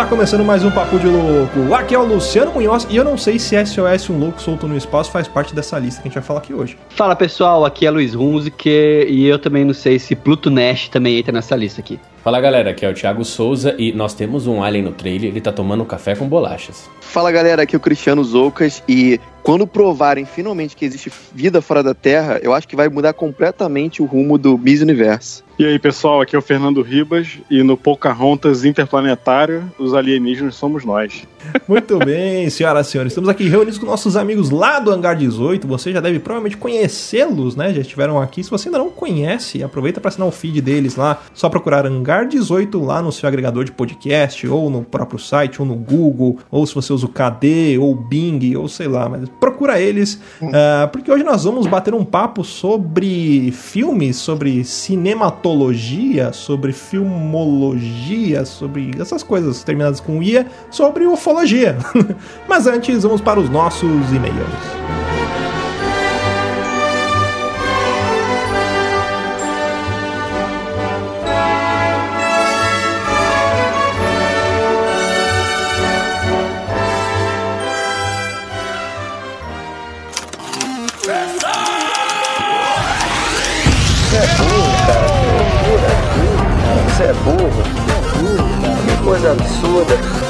Tá começando mais um Papo de Louco. Aqui é o Luciano Munhoz e eu não sei se SOS Um Louco Solto no Espaço faz parte dessa lista que a gente vai falar aqui hoje. Fala pessoal, aqui é Luiz Hunziker e eu também não sei se Pluto Nash também entra nessa lista aqui. Fala galera, aqui é o Thiago Souza e nós temos um alien no trailer, ele tá tomando café com bolachas. Fala galera, aqui é o Cristiano Zoucas e quando provarem finalmente que existe vida fora da Terra, eu acho que vai mudar completamente o rumo do Miss Universo. E aí pessoal, aqui é o Fernando Ribas e no Pocahontas Interplanetário, os alienígenas somos nós. Muito bem, senhoras e senhores, estamos aqui reunidos com nossos amigos lá do Hangar 18, você já deve provavelmente conhecê-los, né, já estiveram aqui, se você ainda não conhece, aproveita para assinar o feed deles lá, só procurar Hangar 18 lá no seu agregador de podcast, ou no próprio site, ou no Google, ou se você usa o KD, ou o Bing, ou sei lá, mas procura eles, uh, porque hoje nós vamos bater um papo sobre filmes, sobre cinematologia, sobre filmologia, sobre essas coisas terminadas com ia, sobre ufologia. Mas antes, vamos para os nossos e-mails. Você é burro, você é burro, cara. Que coisa absurda.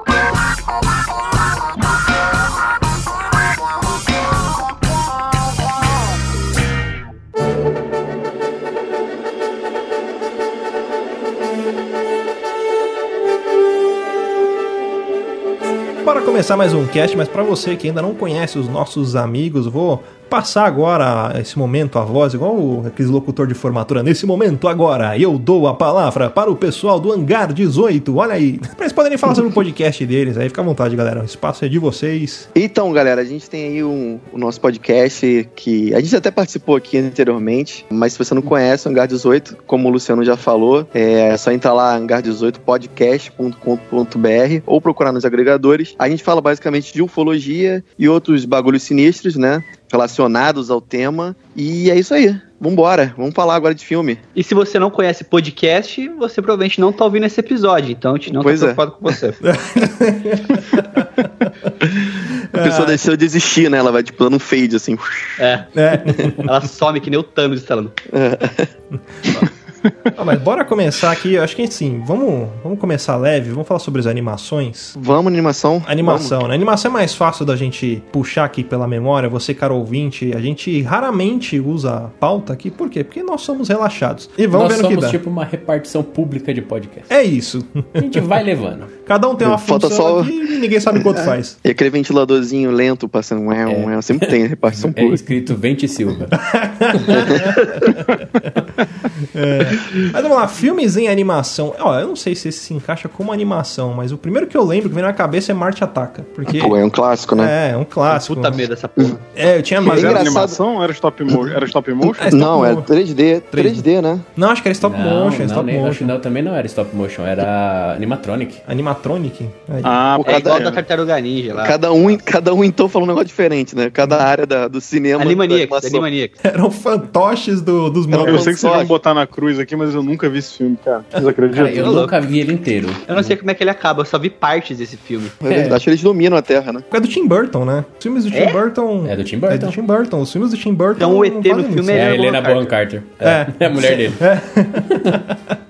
Para começar mais um cast, mas para você que ainda não conhece os nossos amigos, vou passar agora esse momento a voz, igual aquele locutor de formatura. Nesse momento agora, eu dou a palavra para o pessoal do Hangar 18. Olha aí, para eles poderem falar sobre o podcast deles. Aí fica à vontade, galera. O espaço é de vocês. Então, galera, a gente tem aí um, o nosso podcast que a gente até participou aqui anteriormente, mas se você não conhece o Hangar 18, como o Luciano já falou, é só entrar lá hangar18podcast.com.br ou procurar nos agregadores. A gente fala basicamente de ufologia e outros bagulhos sinistros, né? Relacionados ao tema. E é isso aí. Vambora, vamos falar agora de filme. E se você não conhece podcast, você provavelmente não tá ouvindo esse episódio, então a gente não pois tá preocupado é. com você. a pessoa é. deixou de existir, né? Ela vai tipo dando um fade assim. É. é. Ela some que nem o Thanos instalando. É. ah, mas bora começar aqui. Eu acho que sim, vamos, vamos começar leve, vamos falar sobre as animações. Vamos, animação? Animação, vamos. né? Animação é mais fácil da gente puxar aqui pela memória. Você, cara ouvinte, a gente raramente usa pauta aqui. Por quê? Porque nós somos relaxados. E vamos nós ver no que dá. tipo uma repartição pública de podcast. É isso. A gente vai levando. Cada um tem uma Falta função só... e ninguém sabe quanto é. faz. E aquele ventiladorzinho lento passando um, é. um, sempre tem repartição é pública. É escrito Vente Silva. é. Mas vamos lá, filmes em animação. Ó, eu não sei se esse se encaixa como animação, mas o primeiro que eu lembro que vem na cabeça é Marte Ataca. Porque... Pô, é um clássico, né? É, é um clássico. Puta medo dessa porra. É, eu tinha. Mas era animação? Era stop motion? Era stop motion? É, stop não, é 3D. 3D. 3D, né? Não, acho que era stop não, motion. Não, stop nem, motion. Acho, não, também não era stop motion, era animatronic. Animatronic. Animatronic. Aí. Ah, Por É cada- igual da Tartaruga Ninja lá. Cada um, cada um então falou um negócio diferente, né? Cada área da- do cinema. Animaniacs, animação. Animaniacs. Eram fantoches do, dos Era Eu manos. sei que vocês vão botar na cruz aqui, mas eu nunca vi esse filme, cara. Vocês acreditam? Cara, eu louco. nunca vi ele inteiro. Eu não sei como é que ele acaba, eu só vi partes desse filme. É acho que eles dominam a Terra, né? É do Tim Burton, né? Os filmes do Tim É? Burton. É do Tim Burton. É do Tim Burton. Os filmes do Tim Burton. Então o ET não no fazem muito filme É a Helena Bonham Carter. É. É, é a mulher dele.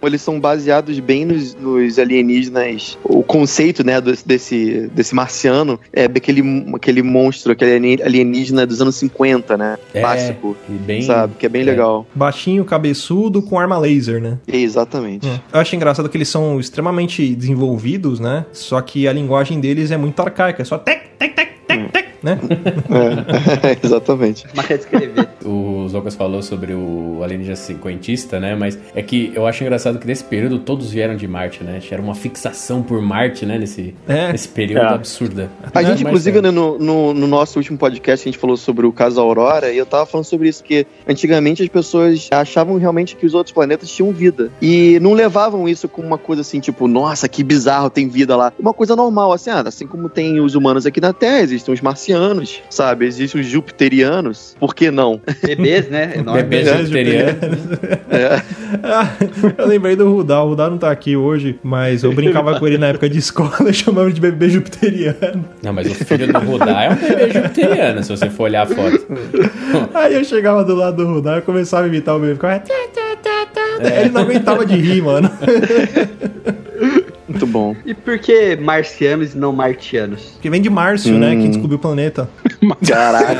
Eles são baseados bem nos, nos alienígenas. O conceito, né, desse, desse, desse marciano é aquele, aquele monstro, aquele alienígena dos anos 50, né? É, Clássico. bem- Sabe? Que é bem é. legal. Baixinho, cabeçudo, com arma laser, né? Exatamente. Eu acho engraçado que eles são extremamente desenvolvidos, né? Só que a linguagem deles é muito arcaica. É só tec, tec, tec, tec, tec, né? É, exatamente. Máquina de escrever. O Zocas falou sobre o alienígena cinquentista, né? Mas é que eu acho engraçado que nesse período todos vieram de Marte, né? Era uma fixação por Marte, né? Nesse, É. nesse período É. absurda. A gente, inclusive, é. né, no, no, no nosso último podcast, a gente falou sobre o caso Aurora, e eu tava falando sobre isso, que antigamente as pessoas achavam realmente que os outros planetas tinham vida. E não levavam isso como uma coisa assim, tipo, nossa, que bizarro, tem vida lá. Uma coisa normal, assim, ah, assim como tem os humanos aqui na Terra, existem os marcianos, sabe? Existem os jupiterianos, por que não? Bebês, né? Enorme. Bebês É, jupiterianos. É, Ah, eu lembrei do Rudá. O Rudá não tá aqui hoje, mas eu brincava com ele na época de escola e chamava de bebê jupiteriano. Não, mas o filho do Rudá é um bebê jupiteriano, se você for olhar a foto. Aí eu chegava do lado do Rudá e começava a imitar o bebê. Ficava... "Tã, tã, tã, tã". Ele não aguentava de rir, mano. Muito bom. E por que marcianos e não martianos? Que vem de Márcio, né? Hum. Que descobriu o planeta. Caralho.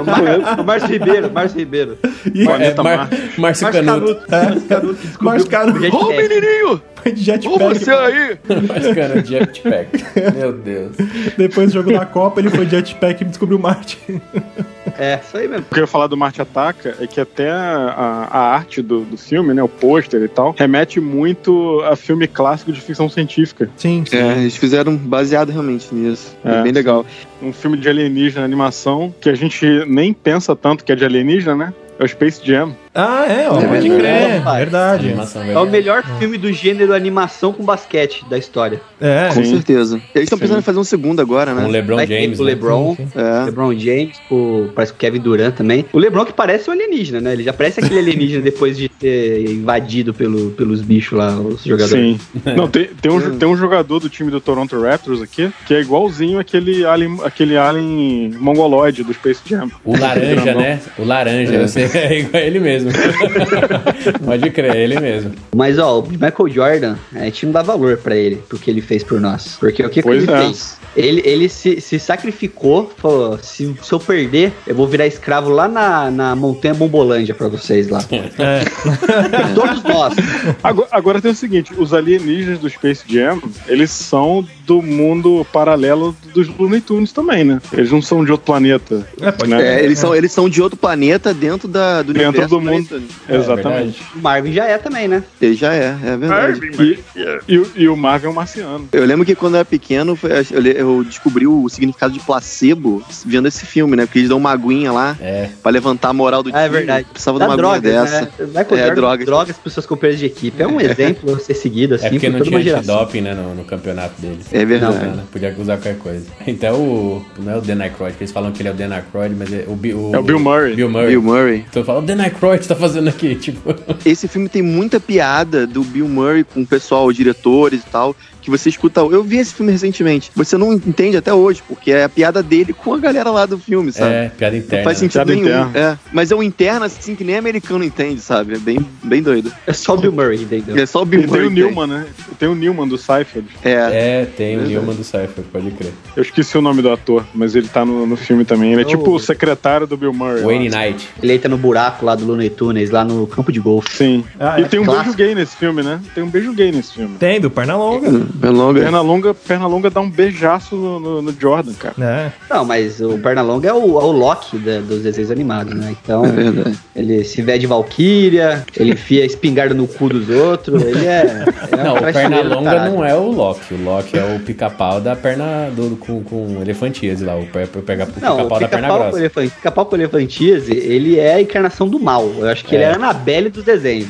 O Mar- Márcio Ribeiro, Márcio Ribeiro. E Planeta É, Mar-. Márcio Márcio Canuto. Canuto. Márcio Canuto Márcio Canuto. o jetpack. Ô, menininho! foi de Ô, jetpack. você aí! Márcio Canuto Jetpack. Meu Deus. Depois do jogo da Copa, ele foi de jetpack e descobriu Marte. É, isso aí mesmo. O que eu ia falar do Marte Ataca é que até a, a arte do, do filme, né, o pôster e tal, remete muito a filme clássico de ficção científica. Sim, sim. É, eles fizeram baseado realmente nisso. É, É, bem legal. Um filme de alienígena, animação, que a gente nem pensa tanto que é de alienígena, né? É o Space Jam. Ah, é, ó, É pode verdade. crer. Rapaz, Verdade. É o melhor filme do gênero animação com basquete da história. É, Com Sim. certeza. Eles estão pensando em fazer um segundo agora, Com o né? LeBron Vai James. o né? LeBron, Sim, É. LeBron James, o, parece que o Kevin Durant também. O LeBron que parece um alienígena, né? Ele já parece aquele alienígena depois de ter invadido pelo, pelos bichos lá, os jogadores. Sim. Não, tem, tem, um, tem um jogador do time do Toronto Raptors aqui que é igualzinho aquele alien, aquele alien mongoloide do Space Jam. O laranja, né? O laranja, você é igual a ele mesmo. Pode crer, é ele mesmo. Mas, ó, o Michael Jordan, a gente não dá valor pra ele, pro que ele fez por nós. Porque o que, que ele é. fez? Ele, ele se, se sacrificou, falou: se, se eu perder, eu vou virar escravo lá na, na Montanha Bombolândia pra vocês lá. é. Todos nós. Agora, agora tem o seguinte, os alienígenas do Space Jam, eles são do mundo paralelo dos Looney Tunes também, né? Eles não são de outro planeta. É, pode né? É, eles, são, eles são de outro planeta dentro da, do Dentro universo do mundo. Planetano. Exatamente. O Marvin já é também, né? Ele já é, é verdade. E, e, o- e o Marvel é um marciano. Eu lembro que quando eu era pequeno, foi- eu, eu descobri o significado de placebo vendo esse filme, né? Porque eles dão uma aguinha lá É. pra levantar a moral do Ah, é time. verdade. Precisava Dá de uma aguinha drogas, dessa. né? É, drogas. drogas pros seus companheiros de equipe. É um exemplo a ser seguido, assim, É porque por não tinha antidoping, né, no, no campeonato deles. É verdade. Não, né? Podia usar qualquer coisa. Então, o, não é o Dan Aykroyd, que eles falam que ele é o Dan Aykroyd, mas é o, o, É o Bill Murray. Bill Murray. Bill Murray. Então fala, o Dan Aykroyd tá fazendo aqui, tipo... Esse filme tem muita piada do Bill Murray com o pessoal, os diretores e tal, que você escuta. Eu vi esse filme recentemente. Você não entende até hoje, porque é a piada dele com a galera lá do filme, sabe? É, piada Não interna. faz sentido Piada nenhum. É. Mas é um interno assim que nem americano entende, sabe? É bem, bem doido. É só o Bill Murray, entendeu? É só o Bill E tem Murray. o que Newman, né? Tem o Newman do Seinfeld. É. É, tem o. Newman do Cypher, pode crer. Eu esqueci o nome do ator, mas ele tá no, no filme também. Ele é Oh. tipo o secretário do Bill Murray. Wayne lá. Knight. Ele entra no buraco lá do Looney Tunes, lá no campo de golfe. Sim. Ah, e é tem um clássico. beijo gay nesse filme, né? Tem um beijo gay nesse filme. Tem, do Pernalonga. É longa. Perna longa, perna longa dá um beijaço no, no- no Jordan, cara. É. Não, mas o Pernalonga é o, é o Loki da- dos desenhos animados, né? Então, É ele se vê de Valkyria, ele enfia espingarda no cu dos outros, ele é. é Não, o traiçoeiro perna do longa caralho. não é o Loki. O Loki é o pica-pau da perna do, com, com elefantíase lá. O pe- pegar o o pica-pau da perna pica-pau com grossa. pica-pau com elefantíase, ele é a encarnação do mal. Eu acho que ele É. é a Annabelle dos desenhos,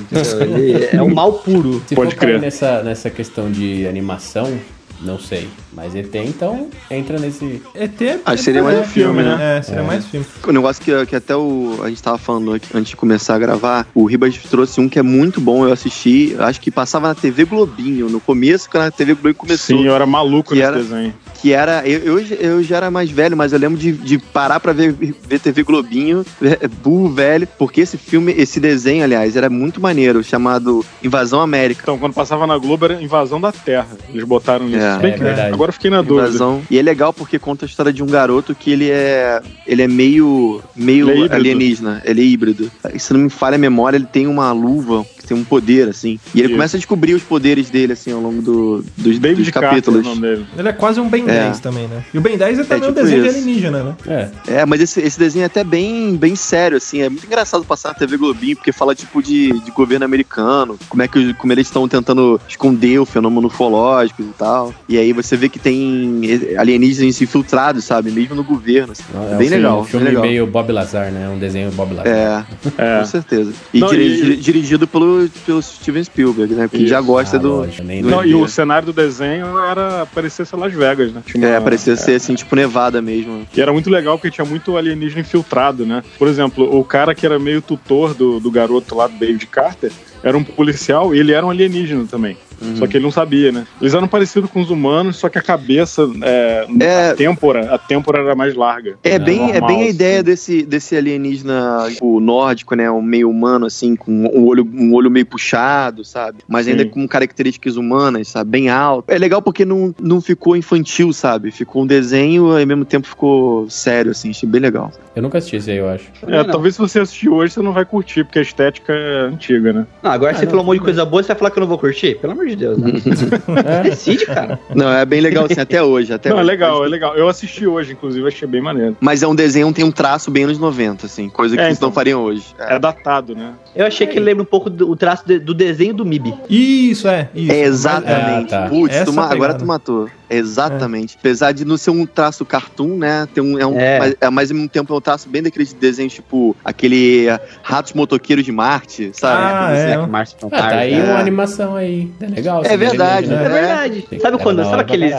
é um mal puro. Se Pode crer. nessa, nessa questão de animação, Não sei. Mas ET, então, entra nesse. ET é, Ah, seria mais um filme, né? É, seria mais filme. O negócio que, que até o, a gente tava falando aqui, antes de começar a gravar, o Ribas trouxe um que é muito bom, eu assisti, acho que passava na TV Globinho, no começo, quando a TV Globinho começou. Sim, eu era maluco Que nesse era- desenho. Que era. Eu, eu, eu já era mais velho, mas eu lembro de, de parar pra ver, ver TV Globinho, é, burro velho, porque esse filme, esse desenho, aliás, era muito maneiro, chamado Invasão América. Então, quando passava na Globo era Invasão da Terra. Eles botaram nisso. É. Bem É que verdade. Agora eu fiquei na dúvida. Invasão. E é legal porque conta a história de um garoto que ele é. Ele é meio. meio Ele é alienígena. Ele é híbrido. Se não me falha a memória, ele tem uma luva tem um poder, assim. E ele Isso. começa a descobrir os poderes dele, assim, ao longo do, dos, David dos Carter é capítulos. nome dele. Ele é quase um Ben É. 10 também, né? E o Ben 10 é também um tipo desenho de isso. alienígena, né? É. É, mas esse, esse desenho é até bem, bem sério, assim. É muito engraçado passar na TV Globinho, porque fala, tipo, de, de governo americano. Como é que como eles estão tentando esconder o fenômeno ufológico e tal. E aí você vê que tem alienígenas infiltrados, sabe? Mesmo no governo. assim. É bem um filme- legal, Um filme bem legal. meio Bob Lazar, né? Um desenho Bob Lazar. É, É. com certeza. E, Não, diri- e- diri- dirigido pelo, pelo Steven Spielberg, né? Que já gosta Ah, do. do- Não, e o cenário do desenho era parecia ser Las Vegas, né? Tinha É, uma- parecia ser assim, tipo Nevada mesmo. E era muito legal porque tinha muito alienígena infiltrado, né? Por exemplo, o cara que era meio tutor do, do garoto lá, do David Carter, era um policial e ele era um alienígena também. Uhum. Só que ele não sabia, né? Eles eram parecidos com os humanos, só que a cabeça, é, É. a têmpora, a têmpora era mais larga. É Não, bem, é normal, bem a assim. ideia desse, desse alienígena tipo, nórdico, né? Um meio humano, assim, com um olho, um olho meio puxado, sabe? Mas ainda Sim. com características humanas, sabe? Bem alto. É legal porque não, não ficou infantil, sabe? Ficou um desenho e ao mesmo tempo ficou sério, assim. Achei bem legal. Eu nunca assisti esse aí, eu acho. É, talvez se você assistir hoje, você não vai curtir, porque a estética é antiga, né? Não, agora Ah, você não, falou um monte de coisa boa, você vai falar que eu não vou curtir? Pelo amor de Deus, né? Decide, cara. Não, é bem legal, assim, até hoje. Até não, é hoje. legal, é legal. Eu assisti hoje, inclusive, achei bem maneiro. Mas é um desenho, tem um traço bem anos 90, assim. Coisa que É, eles então. não fariam hoje. É. É datado, né? Eu achei que ele lembra um pouco do o traço de- do desenho do MIB. Isso, é. Isso. É exatamente. Ah, tá. Putz, tu agora tu matou. Exatamente. Apesar de não ser um traço cartoon, né? Tem um, é um, É. Mas, é, mas ao mesmo tempo é um traço bem daqueles desenhos, tipo, aquele eh, Ratos Motoqueiros de Marte, sabe? Ah, é. Zack Márcio Ah, tá aí É. uma animação aí. É legal. É esse verdade, alienígena. É É. verdade. Sabe quando? Sabe aqueles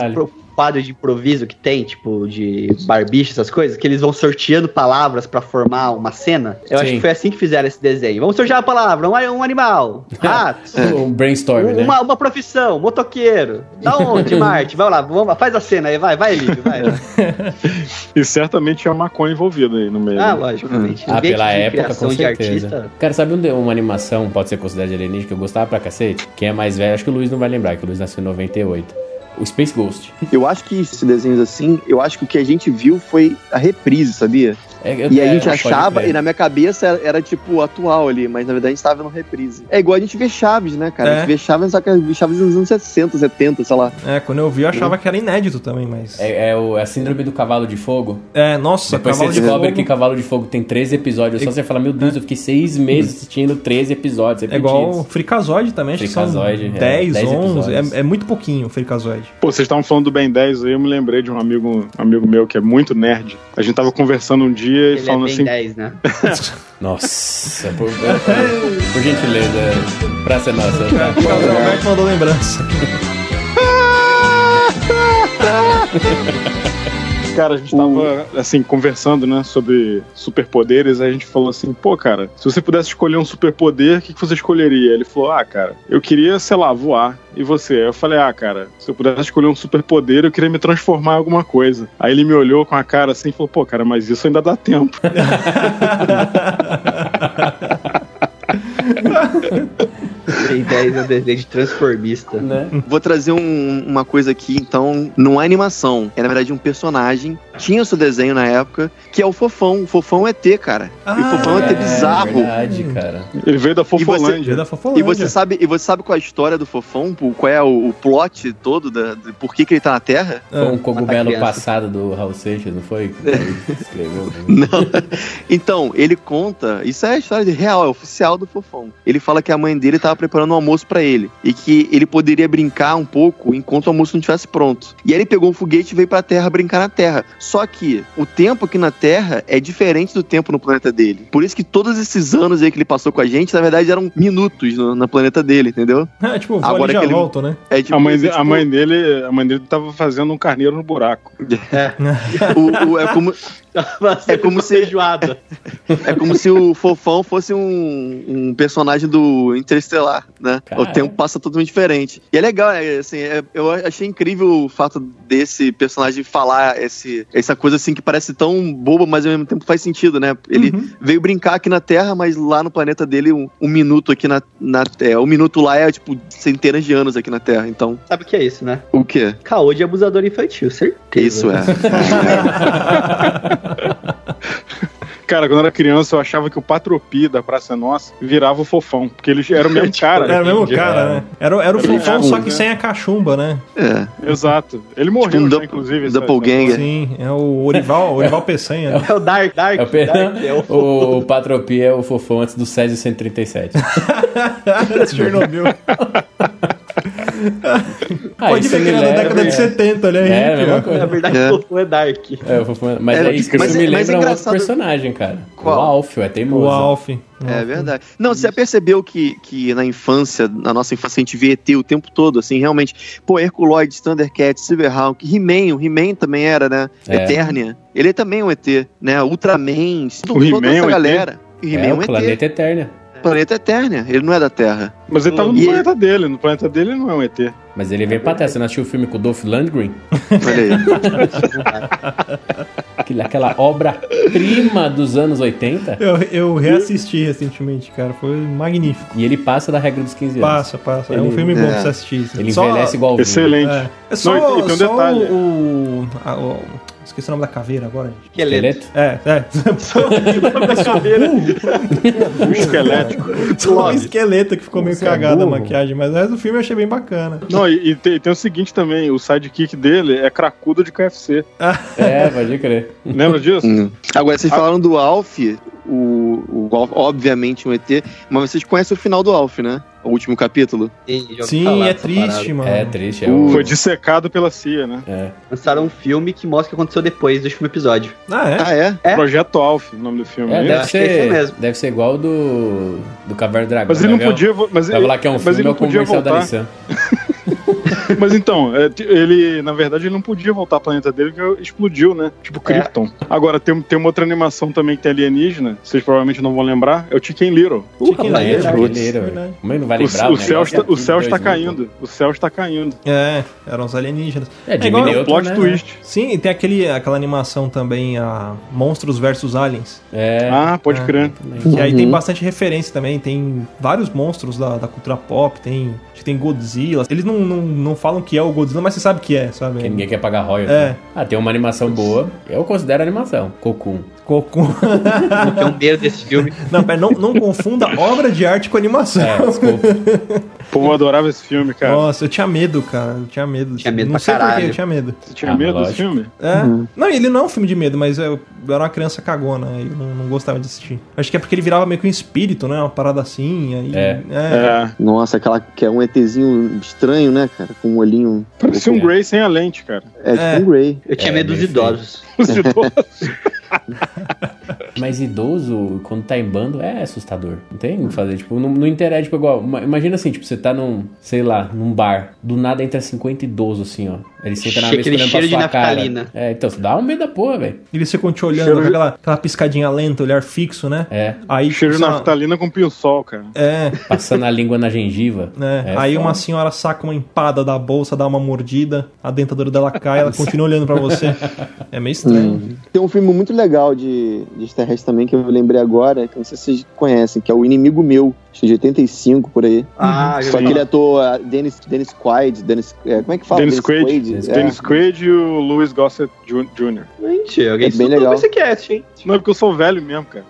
quadros de improviso que tem, tipo, de barbicha, essas coisas, que eles vão sorteando palavras pra formar uma cena? Eu acho Sim. que foi assim que fizeram esse desenho. Vamos sortear a palavra, um, um animal, ratos, Um brainstorm, né? uma, uma profissão, motoqueiro. Da onde, Marte? Vai lá, vamos faz a cena aí, vai, vai, Lívio, vai. E certamente tinha maconha envolvida aí no meio. Ah, logicamente. Ah, pela de época, com de certeza. artista. Cara, sabe um uma animação, pode ser considerada de alienígena, que eu gostava pra cacete? Quem é mais velho, acho que o Luiz não vai lembrar, que o Luiz nasceu em 98. O Space Ghost. Eu acho que esses desenhos assim, eu acho que o que a gente viu foi a reprise, sabia? É, E a é, gente achava, e na minha cabeça era, era, tipo atual ali, mas na verdade a gente tava vendo reprise. É igual a gente vê Chaves, né, cara? A É. gente vê Chaves, só que Chaves nos anos 60, 70, sei lá. É, quando eu vi eu achava que era inédito também, mas. É, É, é o, é a síndrome do cavalo de fogo. nossa, Depois Cavalo você de descobre Fogo que Cavalo de Fogo tem 13 episódios. Só você fala, meu Deus, eu fiquei seis meses assistindo 13 episódios. É igual o Fricazoide também, acho que são Fricazoide, é, 10, 10 11. episódios. É, é muito pouquinho o Fricazoide. Pô, vocês estavam falando do Ben 10 aí, eu me lembrei de um amigo, um amigo meu que é muito nerd. A gente tava conversando um dia e Ele é falando bem assim. 10, né? Nossa, por, por, por gentileza, praça é nossa. Tá? O Roberto mandou lembrança. Cara, a gente tava, assim, conversando, né, sobre superpoderes, aí a gente falou assim, pô, cara, se você pudesse escolher um superpoder, o que, que você escolheria? Ele falou, ah, cara, eu queria, sei lá, voar. E você? Aí eu falei, ah, cara, se eu pudesse escolher um superpoder, eu queria me transformar em alguma coisa. Aí ele me olhou com a cara assim e falou, pô, cara, mas isso ainda dá tempo. Bem 10 é um desenho de transformista. Né? Vou trazer um- uma coisa aqui, então, não é animação, é na verdade um personagem. Tinha o seu desenho na época, que é o Fofão. O Fofão é T, cara. e o Fofão é T bizarro. verdade, cara. Ele veio da Dia Fofolândia. da Fofolândia. E você sabe, e você sabe qual é a história do Fofão? Qual é o, o plot todo da, de por que, que ele tá na Terra? Foi um cogumelo criança. passado do Raul Seixas, não foi? Escreveu. Não. Então, ele conta, isso é a história de real, é oficial do Fofão. Ele fala que a mãe dele tava preparando um almoço pra ele. E que ele poderia brincar um pouco enquanto o almoço não estivesse pronto. E aí ele pegou um foguete e veio pra Terra brincar na Terra. Só que o tempo aqui na Terra é diferente do tempo no planeta dele. Por isso que todos esses anos aí que ele passou com a gente, na verdade, eram minutos no, no planeta dele, entendeu? É, tipo, vou Agora já que ele- volto, né? É tipo, a, mãe, de- tipo, a, mãe dele, a mãe dele tava fazendo um carneiro no buraco. o- o- é como, É como se- feijoada. É como se o Fofão fosse um, um personagem do Interestelar, né? Cara. O tempo passa totalmente diferente. E é legal, é, assim, é- eu achei incrível o fato desse personagem falar esse, essa coisa assim que parece tão boba, mas ao mesmo tempo faz sentido, né? Ele Uhum. veio brincar aqui na Terra, mas lá no planeta dele, um, um minuto aqui na, na Terra. Um minuto lá é, tipo, centenas de anos aqui na Terra. Então, Sabe o que é isso, né? o quê? Caô de abusador infantil, certeza. Isso é. Cara, quando eu era criança, eu achava que o Patropi da Praça Nossa virava o fofão, porque eles eram o mesmo cara. Era o mesmo cara, né? Era, era o Era fofão, tipo, só que né? sem a cachumba, né? É. Exato. Ele morreu, Tipo um já, dopp- inclusive. doppelganger. Sim, é o Orival, Orival Peçanha. né? É o Dark, Dark, É o, pe- Dark, é o o, o Patropi é o fofão antes do Césio 137. Chernobyl. Ah, Pode ver que me ele é da década de 70, olha aí. É, a mesma coisa. Na verdade, É. o Fofão é Dark. É, o fofão- Mas É, é, isso que mas isso é- me mas é lembra um outro engraçado- personagem, cara. Qual? O Alf, é teimoso. O Alf. É verdade. Não, você já percebeu que, que na infância, na nossa infância, a gente vê ET o tempo todo, assim, realmente. Pô, Herculoid, Thundercat, Silverhawk, He-Man, o He-Man também era, né? É. Eternia. Ele também é um ET, né? Ultraman, toda He-Man essa é galera. O He-Man É, é o um ET. Planeta Eterna. Planeta Eternia. Ele não é da Terra. Mas ele tava no E- planeta dele. No planeta dele ele não é um ET. Mas ele vem pra terra. Você não assistiu o filme com o Dolph Lundgren? Olha aí. Aquela, obra-prima dos anos 80. Eu, eu reassisti recentemente, cara. Foi magnífico. E ele passa da regra dos 15 anos. Passa, passa. é um Ele- filme bom é. pra você assistir. assim. Ele Só- envelhece igual o vinho. Excelente. É, é só, Não, e tem um só detalhe. o, a- o- Esqueci o nome da caveira agora, gente. Esqueleto. É, é. O esquelético. Só o esqueleto que ficou meio Você é cagado a burro. maquiagem, mas o resto do filme eu achei bem bacana. Não, e, e tem, tem o seguinte também, o sidekick dele é cracudo de KFC. É, pode crer. Lembra disso? Hum. Agora, vocês falaram do Alf, o, o Alf, obviamente um ET, mas vocês conhecem o final do Alf, né? O último capítulo. Sim, falar é triste, parada. mano. É triste. É o... Foi dissecado pela CIA, né? É. Lançaram um filme que mostra o que aconteceu depois do último episódio. Ah, é? Ah, é? É? Projeto Alf, o nome do filme. É, né? deve, é esse ser, mesmo. deve ser igual do, do Caverna do Dragão. Mas ele não vai ver- podia. Mas Vai ele, falar que é um mas filme ele ou não podia voltar. Mas então, é, ele, na verdade, ele não podia voltar ao planeta dele porque explodiu, né? Tipo Krypton. Agora, tem, tem uma outra animação também que tem alienígena, vocês provavelmente não vão lembrar, é o Chicken Little. Chicken Porra, Little, é, verdade. velho. Como é não vai O, lembrar? o céu, está, o céu está caindo. O céu está caindo. É, eram os alienígenas. É, Jimmy igual- Plot né? twist. Sim, e tem aquele, aquela animação também, a Monstros versus Aliens. É. Ah, pode É. crer. também. Que aí tem Uhum. bastante referência também, tem vários monstros da, da cultura pop, tem, acho que tem Godzilla. Eles não, não, não falam que é o Godzilla, mas você sabe que é, sabe? Que ninguém quer pagar royalties. É. né? Ah, tem uma animação boa. Eu considero animação. Cocoon. Cocum. Tem um medo desse filme. não, pera, não, não confunda obra de arte com animação. É, desculpa. Pô, eu adorava esse filme, cara. Nossa, eu tinha medo, cara. Eu tinha medo. Tinha medo não pra sei porquê, caralho. eu tinha medo. Você tinha Ah, medo lógico. desse filme? É. Não, ele não é um filme de medo, mas eu, eu era uma criança cagona, aí eu não, não gostava de assistir. Acho que é porque ele virava meio que um espírito, né? Uma parada assim. Aí, É. É. Nossa, aquela que é um ETzinho estranho, né, cara? Com um olhinho. Parecia um Grey sem a lente, cara. É tipo É. um Grey. Eu tinha É, medo dos idosos. Os idosos. Mas idoso, quando tá em bando, é assustador. Não tem o que fazer. Tipo, não, não interessa, tipo, igual. ima- Imagina assim, tipo, você tá num, sei lá, num bar. Do nada entra 50 idosos, assim, ó. Ele senta na mesa olhando pra cheiro de sua cara. naftalina. É, então, você dá um medo da porra, velho. Eles ficam te olhando Cheiro- com aquela, aquela piscadinha lenta, olhar fixo, né? É, Aí Cheiro de naftalina com pio-sol, cara. É, passando a língua na gengiva. né? É aí foda. uma senhora saca uma empada da bolsa, dá uma mordida, a dentadura dela cai, ela continua olhando pra você. É meio estranho. Tem um filme muito legal de, de extraterrestre também que eu lembrei agora, que eu não sei se vocês conhecem, que é o Inimigo Meu, acho que de 85 por aí. Ah, Só vi. aquele ator, ah, Dennis, Dennis Quaid, Dennis, é, como é que fala? Dennis Quaid. Dennis é. Dennis Quaid e o Louis Gossett Jr. Gente, alguém É bem legal. esse cast, hein? Não é porque eu sou velho mesmo, cara.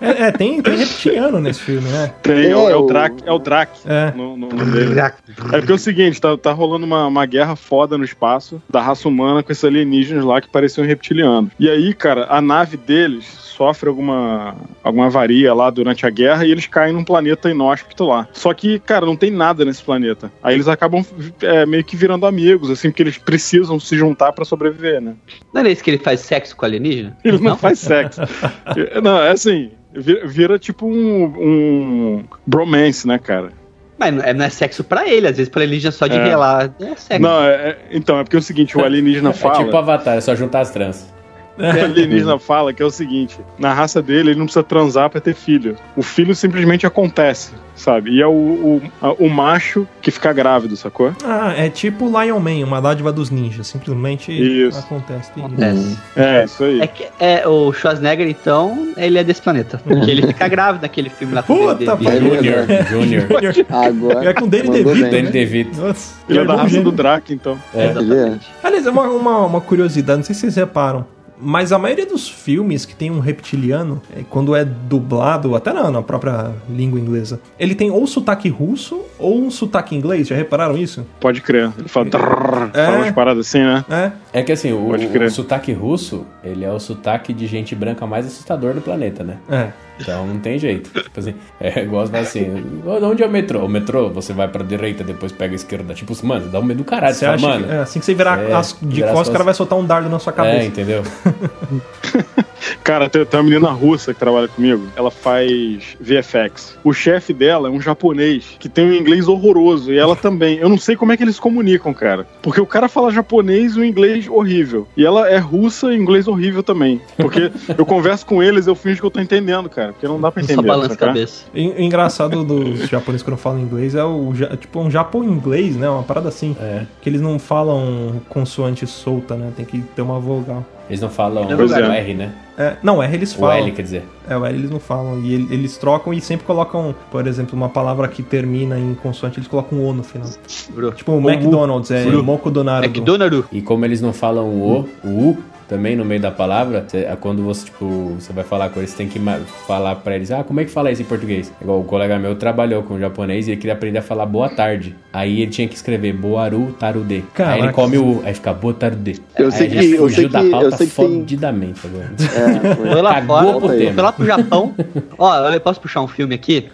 É, é, tem, tem reptiliano nesse filme, né? Tem, é, É, o, é o o- Drac, é o Drac É. no, no dele. É porque é o seguinte, tá, tá rolando uma, uma guerra foda no espaço da raça humana com esses alienígenas lá que pareciam reptilianos. E aí, cara, a nave deles sofre alguma, alguma avaria lá durante a guerra e eles caem num planeta inóspito lá. Só que, cara, não tem nada nesse planeta. Aí eles acabam é, meio que virando amigos, assim, porque eles precisam se juntar pra sobreviver, né? Não é esse que ele faz sexo com alienígena? Ele não, faz sexo. não, é assim, vira, vira tipo um, um bromance, né, cara? Mas não é, não é sexo pra ele, às vezes pra alienígena só de É. relar é sexo. Não, é, é- então, é porque é o seguinte, o alienígena É fala. tipo Avatar, é só juntar as tranças. O alienígena fala que é o seguinte: na raça dele, ele não precisa transar pra ter filho. O filho simplesmente acontece, sabe? E é o, o, a- o macho que fica grávido, sacou? Ah, é tipo Lion Man, uma dádiva dos ninjas. Simplesmente Isso. acontece. Acontece. É, isso aí. É que é, o Schwarzenegger, então, ele é desse planeta. Porque ele fica grávido naquele filme lá com o Puta, Danny. DeVito. Junior, Junior. Agora. É com Danny mandou DeVito. Danny? DeVito. Nossa, Ele é que da raça do Drac, então. É. Exatamente. Aliás, é uma, uma, uma curiosidade, não sei se vocês reparam. Mas a maioria dos filmes que tem um reptiliano, é, quando é dublado, até na, na própria língua inglesa, ele tem ou sotaque russo ou um sotaque inglês. Já repararam isso? Pode crer. Ele fala, É. fala umas paradas assim, né? É. É que assim, o, o sotaque russo, ele é o sotaque de gente branca mais assustador do planeta, né? É. Então não tem jeito. Tipo assim, é igual você fala assim, "Ô, onde é o metrô? O metrô, você vai pra direita, depois pega a esquerda. Tipo, mano, dá um medo do caralho. Você fala, mano. que é, assim que você virar é, as, de costas, o cara vai soltar um dardo na sua É, cabeça. entendeu? Cara, tem, tem uma menina russa que trabalha comigo. Ela faz VFX. O chefe dela é um japonês que tem um inglês horroroso. E ela também. Eu não sei como é que eles se comunicam, cara. Porque o cara fala japonês e o inglês horrível. E ela é russa e inglês horrível também. Porque eu converso com eles, eu finjo que eu tô entendendo, cara. Porque não dá pra Só entender. balança a cabeça. E O engraçado dos japoneses quando falam inglês é o tipo um japão inglês, né? Uma parada assim. É. Que eles não falam consoante solta, né? Tem que ter uma vogal. Eles não falam Pois o é. R, né? É, não, R eles O falam. L, quer dizer. É, o L eles não falam. E ele- eles trocam e sempre colocam, por exemplo, uma palavra que termina em consoante, eles colocam um O no final. Bro. Tipo, o McDonald's é Sim. Moco. McDonald's. E como eles não falam o O, o U também no meio da palavra, cê- é quando você, tipo, você vai falar com eles, você tem que falar pra eles, ah, como é que fala isso em português? Igual o colega meu trabalhou com japonês e ele queria aprender a falar boa tarde. Aí ele tinha que escrever boaru tarude. Aí Caraca. ele come o aí fica boa tarude. Eu aí sei a que- eu fugiu sei da que- eu pauta sei que tem- fodidamente agora. É, foi. Lá Cagou fora, foi lá pro Japão. Ó, eu posso puxar um filme aqui?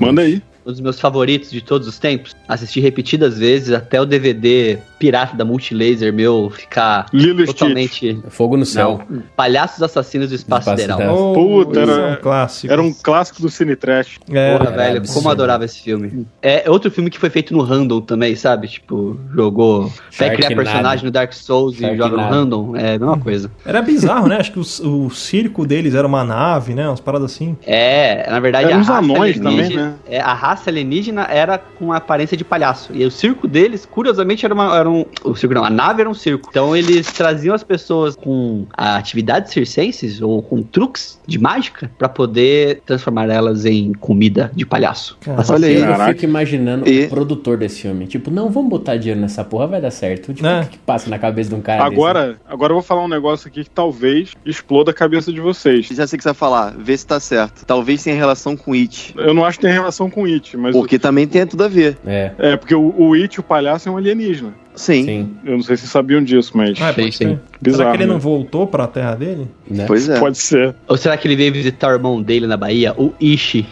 Manda aí. Um dos meus favoritos de todos os tempos. Assisti repetidas vezes até o DVD pirata da Multilaser meu ficar Lilo e Stitch. totalmente. Fogo no céu. Não. Palhaços Assassinos do Espaço Espaço Sideral. Oh, Puta, era- é um clássico. Era um clássico do Cine Trash. É, Porra, Era velho, absurdo. como eu adorava esse filme. É outro filme que foi feito no random também, sabe? Tipo, jogou. Vai criar personagem no Dark Souls e joga no random. É a mesma coisa. Era bizarro, né? Acho que o, o circo deles era uma nave, né? Umas paradas assim. É, na verdade, Eram a uns raça anões alienígena- também, né? é, a raça alienígena era com a aparência de palhaço. E o circo deles, curiosamente, era, uma, era um. O circo não, a nave era um circo. Então eles traziam as pessoas com atividades circenses ou com truques de mágica pra poder transformar elas em comida de palhaço. Cara, Olha aí. Eu Caraca. fico imaginando E- o produtor desse filme. Tipo, não, vamos botar dinheiro nessa porra, vai dar certo. Tipo, É. o que, que passa na cabeça de um cara desse? Agora, agora eu vou falar um negócio aqui que talvez exploda a cabeça de vocês. Já sei o que você vai falar, vê se tá certo. Talvez tenha relação com It. Eu não acho que tem relação com It, mas. Porque também tem tudo a ver. É, É, porque o, o It, o palhaço, é um alienígena. Sim. sim. Eu não sei se sabiam disso, mas. Ah, Sim, pode sim. Bizarro, Será que ele né? não voltou pra terra dele? Né? Pois é. Pode ser. Ou será que ele veio visitar o irmão dele na Bahia, o Ishi?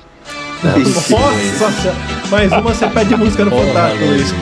Nossa! Mais uma você pede música no Fantástico. Luiz.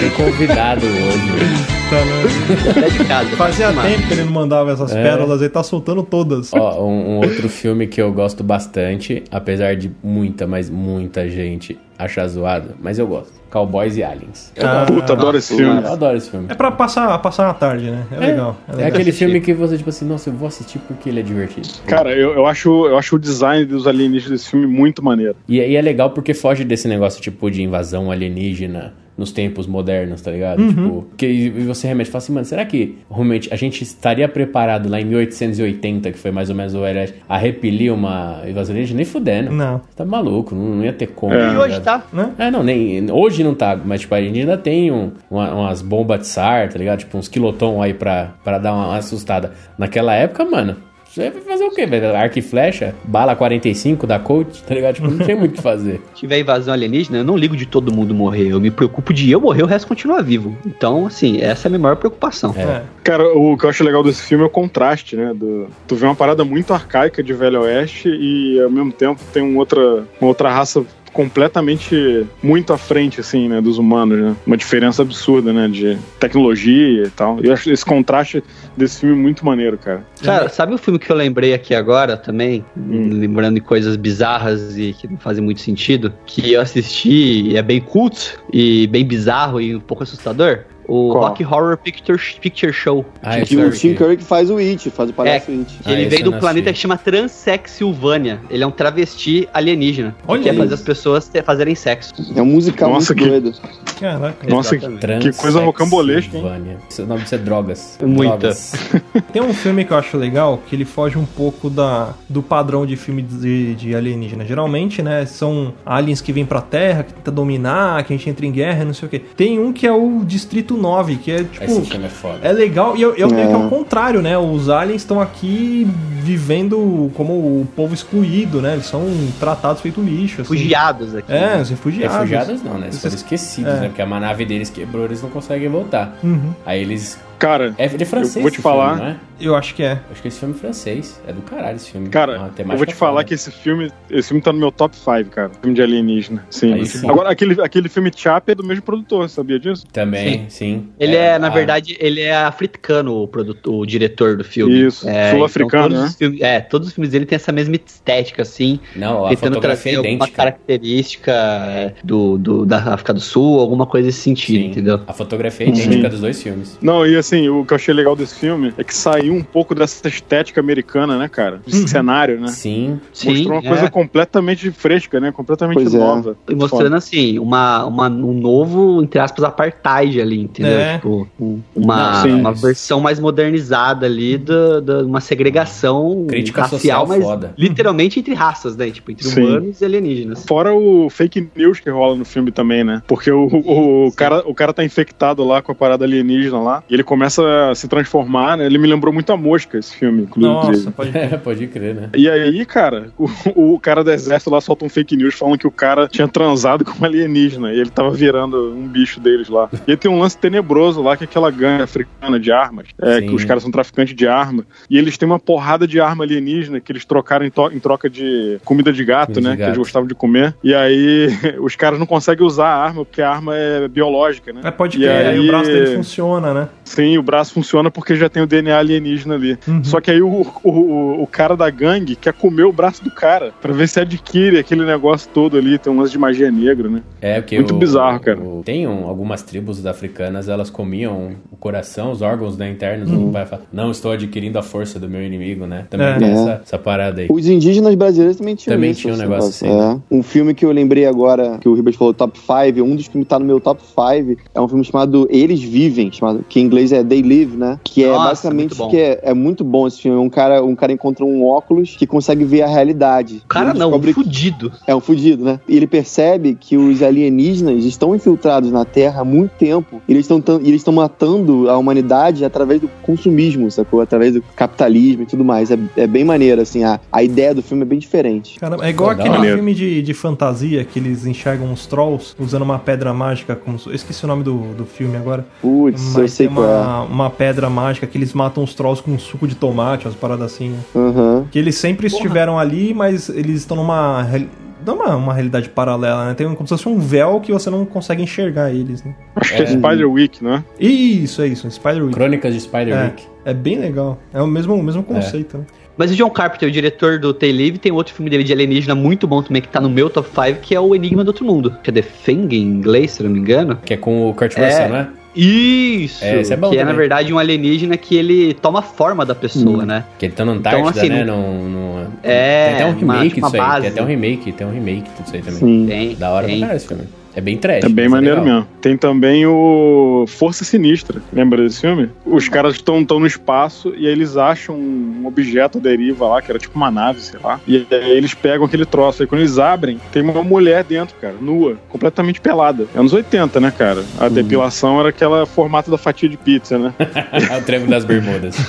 Tem convidado hoje. Tá, né? De casa. Fazia Mano. tempo que ele não mandava essas É. pérolas, ele tá soltando todas. Ó, um, um outro filme que eu gosto bastante, apesar de muita, mas muita gente achar zoado, mas eu gosto. Cowboys e Aliens. Eu, Ah, Puta, adoro esse filme. eu adoro esse filme. É pra passar, passar a tarde, né? É, legal. É legal. aquele assistir. filme que você, tipo assim, nossa, eu vou assistir porque ele é divertido. Cara, eu, eu, acho, eu acho o design dos alienígenas desse filme muito maneiro. E, e é legal porque foge desse negócio, tipo, de invasão alienígena nos tempos modernos, tá ligado? Tipo, que e você remete e fala assim, mano, será que realmente a gente estaria preparado lá em 1880, que foi mais ou menos o era a repelir uma invasão alienígena? Nem fudendo. Não. Tá maluco, não, não ia ter como. É. E hoje tá. Né? É, não, nem. Hoje não tá, mas tipo, a gente ainda tem um- uma- umas bombas de SAR, tá ligado? Tipo, uns quiloton aí pra, pra dar uma assustada. Naquela época, mano, Você vai fazer o quê, velho? Arco e flecha? Bala 45 da Colt, tá ligado? Tipo, não tem muito o que fazer. Se tiver invasão alienígena, eu não ligo de todo mundo morrer. Eu me preocupo de eu morrer, o resto continua vivo. Então, assim, essa é a minha maior preocupação. É. Cara, o que eu acho legal desse filme é o contraste, né? Do, tu vê uma parada muito arcaica de Velho Oeste e ao mesmo tempo tem um outra, uma outra raça completamente muito à frente, assim, né, dos humanos, né? Uma diferença absurda, né, de tecnologia e tal. Eu acho esse contraste desse filme muito maneiro, cara. Cara, sabe o filme que eu lembrei aqui agora também? Lembrando de coisas bizarras e que não fazem muito sentido. Que eu assisti e é bem cult e bem bizarro e um pouco assustador. O Qual? Rock Horror Picture, Picture Show. Ah, Que o Tim Curry que faz o It, faz o palhaço It. Ah, ele vem eu do planeta que chama Transexilvânia. Ele é um travesti alienígena. Olha que quer aí. fazer as pessoas fazerem sexo. É um musical Nossa, muito que- doido. Caraca. Nossa, Exatamente. Que coisa rocambolesca, hein? Transsexilvânia. O nome disso é drogas. Muita. Drogas. Tem um filme que eu acho legal, que ele foge um pouco da, do padrão de filme de, de alienígena. Geralmente, né, são aliens que vêm pra Terra, que tentam dominar, que a gente entra em guerra, não sei o quê. Tem um que é o Distrito 9, que é tipo... Esse filme é foda. É legal, e eu, eu meio que É. ao contrário, né? Os aliens estão aqui vivendo como o povo excluído, né? Eles são tratados feito lixo. Assim. Refugiados aqui. É, né? os refugiados. Refugiados não, né? Eles foram esquecidos, é. né? Porque a nave deles quebrou, eles não conseguem voltar. Uhum, Aí eles. Cara, É de francês. Eu vou te falar- Filme, não é? eu acho que é. Acho que esse filme é francês. É do caralho esse filme. Cara, Uma eu vou te falar foda. que esse filme, esse filme tá no meu top 5, cara. Filme de alienígena. Sim. Sim. Agora, aquele, aquele filme Chap é do mesmo produtor, sabia disso? Também, sim. Ele é, na a- verdade, ele é africano, o, produtor, o diretor do filme. Isso, É, sul-africano, todos né? filmes- é, todos os filmes dele têm essa mesma estética, assim. Não, a tentando fotografia trazer é alguma idêntica. característica é, do, do- da África do Sul, alguma coisa desse sentido, Sim. entendeu? A fotografia é idêntica Sim. dos dois filmes. Não, e assim, o que eu achei legal desse filme é que saiu um pouco dessa estética americana, né, cara? De Uhum. cenário, né? Sim. Mostrou uma é. coisa completamente fresca, né? Completamente Pois é. nova. E mostrando assim, uma, uma, um novo, entre aspas, apartheid ali, entendeu? É. Tipo, um- uma, sim. uma versão mais modernizada ali da da- uma segregação Crítica racial, social mas foda. literalmente entre raças, né? Tipo, entre Sim. humanos e alienígenas. Fora o fake news que rola no filme também, né? Porque o, o, o cara, o cara tá infectado lá com a parada alienígena lá. E ele começa a se transformar, né? Ele me lembrou muito a mosca, esse filme, inclusive. Nossa, pode É, pode crer, né? E aí, cara, o, o cara do exército lá solta um fake news falando que o cara tinha transado com uma alienígena e ele tava virando um bicho deles lá. E aí tem um lance tenebroso lá que é aquela gangue africana de armas, é, Sim. que os caras são traficantes de arma. E eles têm uma porrada de arma alienígena que eles trocaram em, to- em troca de comida de gato, Comida de né? Que gato. eles gostavam de comer. E aí os caras não conseguem usar a arma porque a arma é biológica, né? É, pode E crer, aí aí- o braço dele funciona, né? Sim, o braço funciona porque já tem o DNA alienígena ali. Uhum. Só que aí o, o, o cara da gangue quer comer o braço do cara pra ver se adquire aquele negócio todo ali. Tem um lance de magia negra, né? É, porque Muito o- bizarro, cara. o- tem um- algumas tribos africanas, elas comiam o coração, os órgãos né, internos. Uhum. O pai fala, não estou adquirindo a força do meu inimigo, né? Também É. tem É. essa, essa parada aí. Os indígenas brasileiros também tinham Também isso, tinha um negócio assim, É. Um filme que eu lembrei agora, que o Ribas falou top 5, um dos filmes que tá no meu top 5, é um filme chamado Eles Vivem, chamado, que em inglês é They Live, né? Que é Nossa, basicamente muito bom. que é, é muito bom esse filme. Um cara, um cara encontra um óculos que consegue ver a realidade. O cara não, que- fudido. é um fudido, né? E ele percebe que os alienígenas estão infiltrados na Terra há muito tempo. E eles estão eles estão matando a humanidade através do consumismo, sacou? Através do capitalismo e tudo mais. É, é bem maneiro, assim. A, a ideia do filme é bem diferente. Caramba, é igual Legal. aquele Maneiro. filme de, de fantasia que eles enxergam os trolls usando uma pedra mágica. Como, eu esqueci o nome do, do filme agora. Putz, eu Mas sei tem qual é. Uma, uma pedra mágica que eles matam os trolls com suco de tomate, umas paradas assim. né? Aham. Que eles sempre estiveram ali, mas eles estão numa. real- Não uma, uma realidade paralela, né? Tem como se fosse um véu que você não consegue enxergar eles, né? Acho que é É. Spider Week, né? Isso, é isso, um Spider-Week. Crônicas de Spider-Week. É bem legal. É o mesmo, o mesmo conceito, né? Mas o John Carpenter, o diretor do Tay Live, tem outro filme dele de alienígena muito bom também, que tá no meu top 5, que é o Enigma do Outro Mundo. Que é The Thing em inglês, se eu não me engano. Que é com o Kurt É. Russell, né? Isso! É, esse é bom que é, na também. verdade, um alienígena que ele toma a forma da pessoa, né? Que ele tá no Antártida, assim, né? não- Num, num- É, Tem até um uma- remake uma disso aí. base. Tem até um remake, tem um remake disso aí também. Sim. Tem, Da hora tem. pra caralho esse filme. É bem trash. É bem mas maneiro legal. mesmo. Tem também o Força Sinistra. Lembra desse filme? Os caras estão no espaço e aí eles acham um objeto à deriva lá, que era tipo uma nave, sei lá. E aí eles pegam aquele troço. Aí quando eles abrem, tem uma mulher dentro, cara, nua, completamente pelada. É anos 80, né, cara? A depilação era aquela formato da fatia de pizza, né? o Triângulo das Bermudas.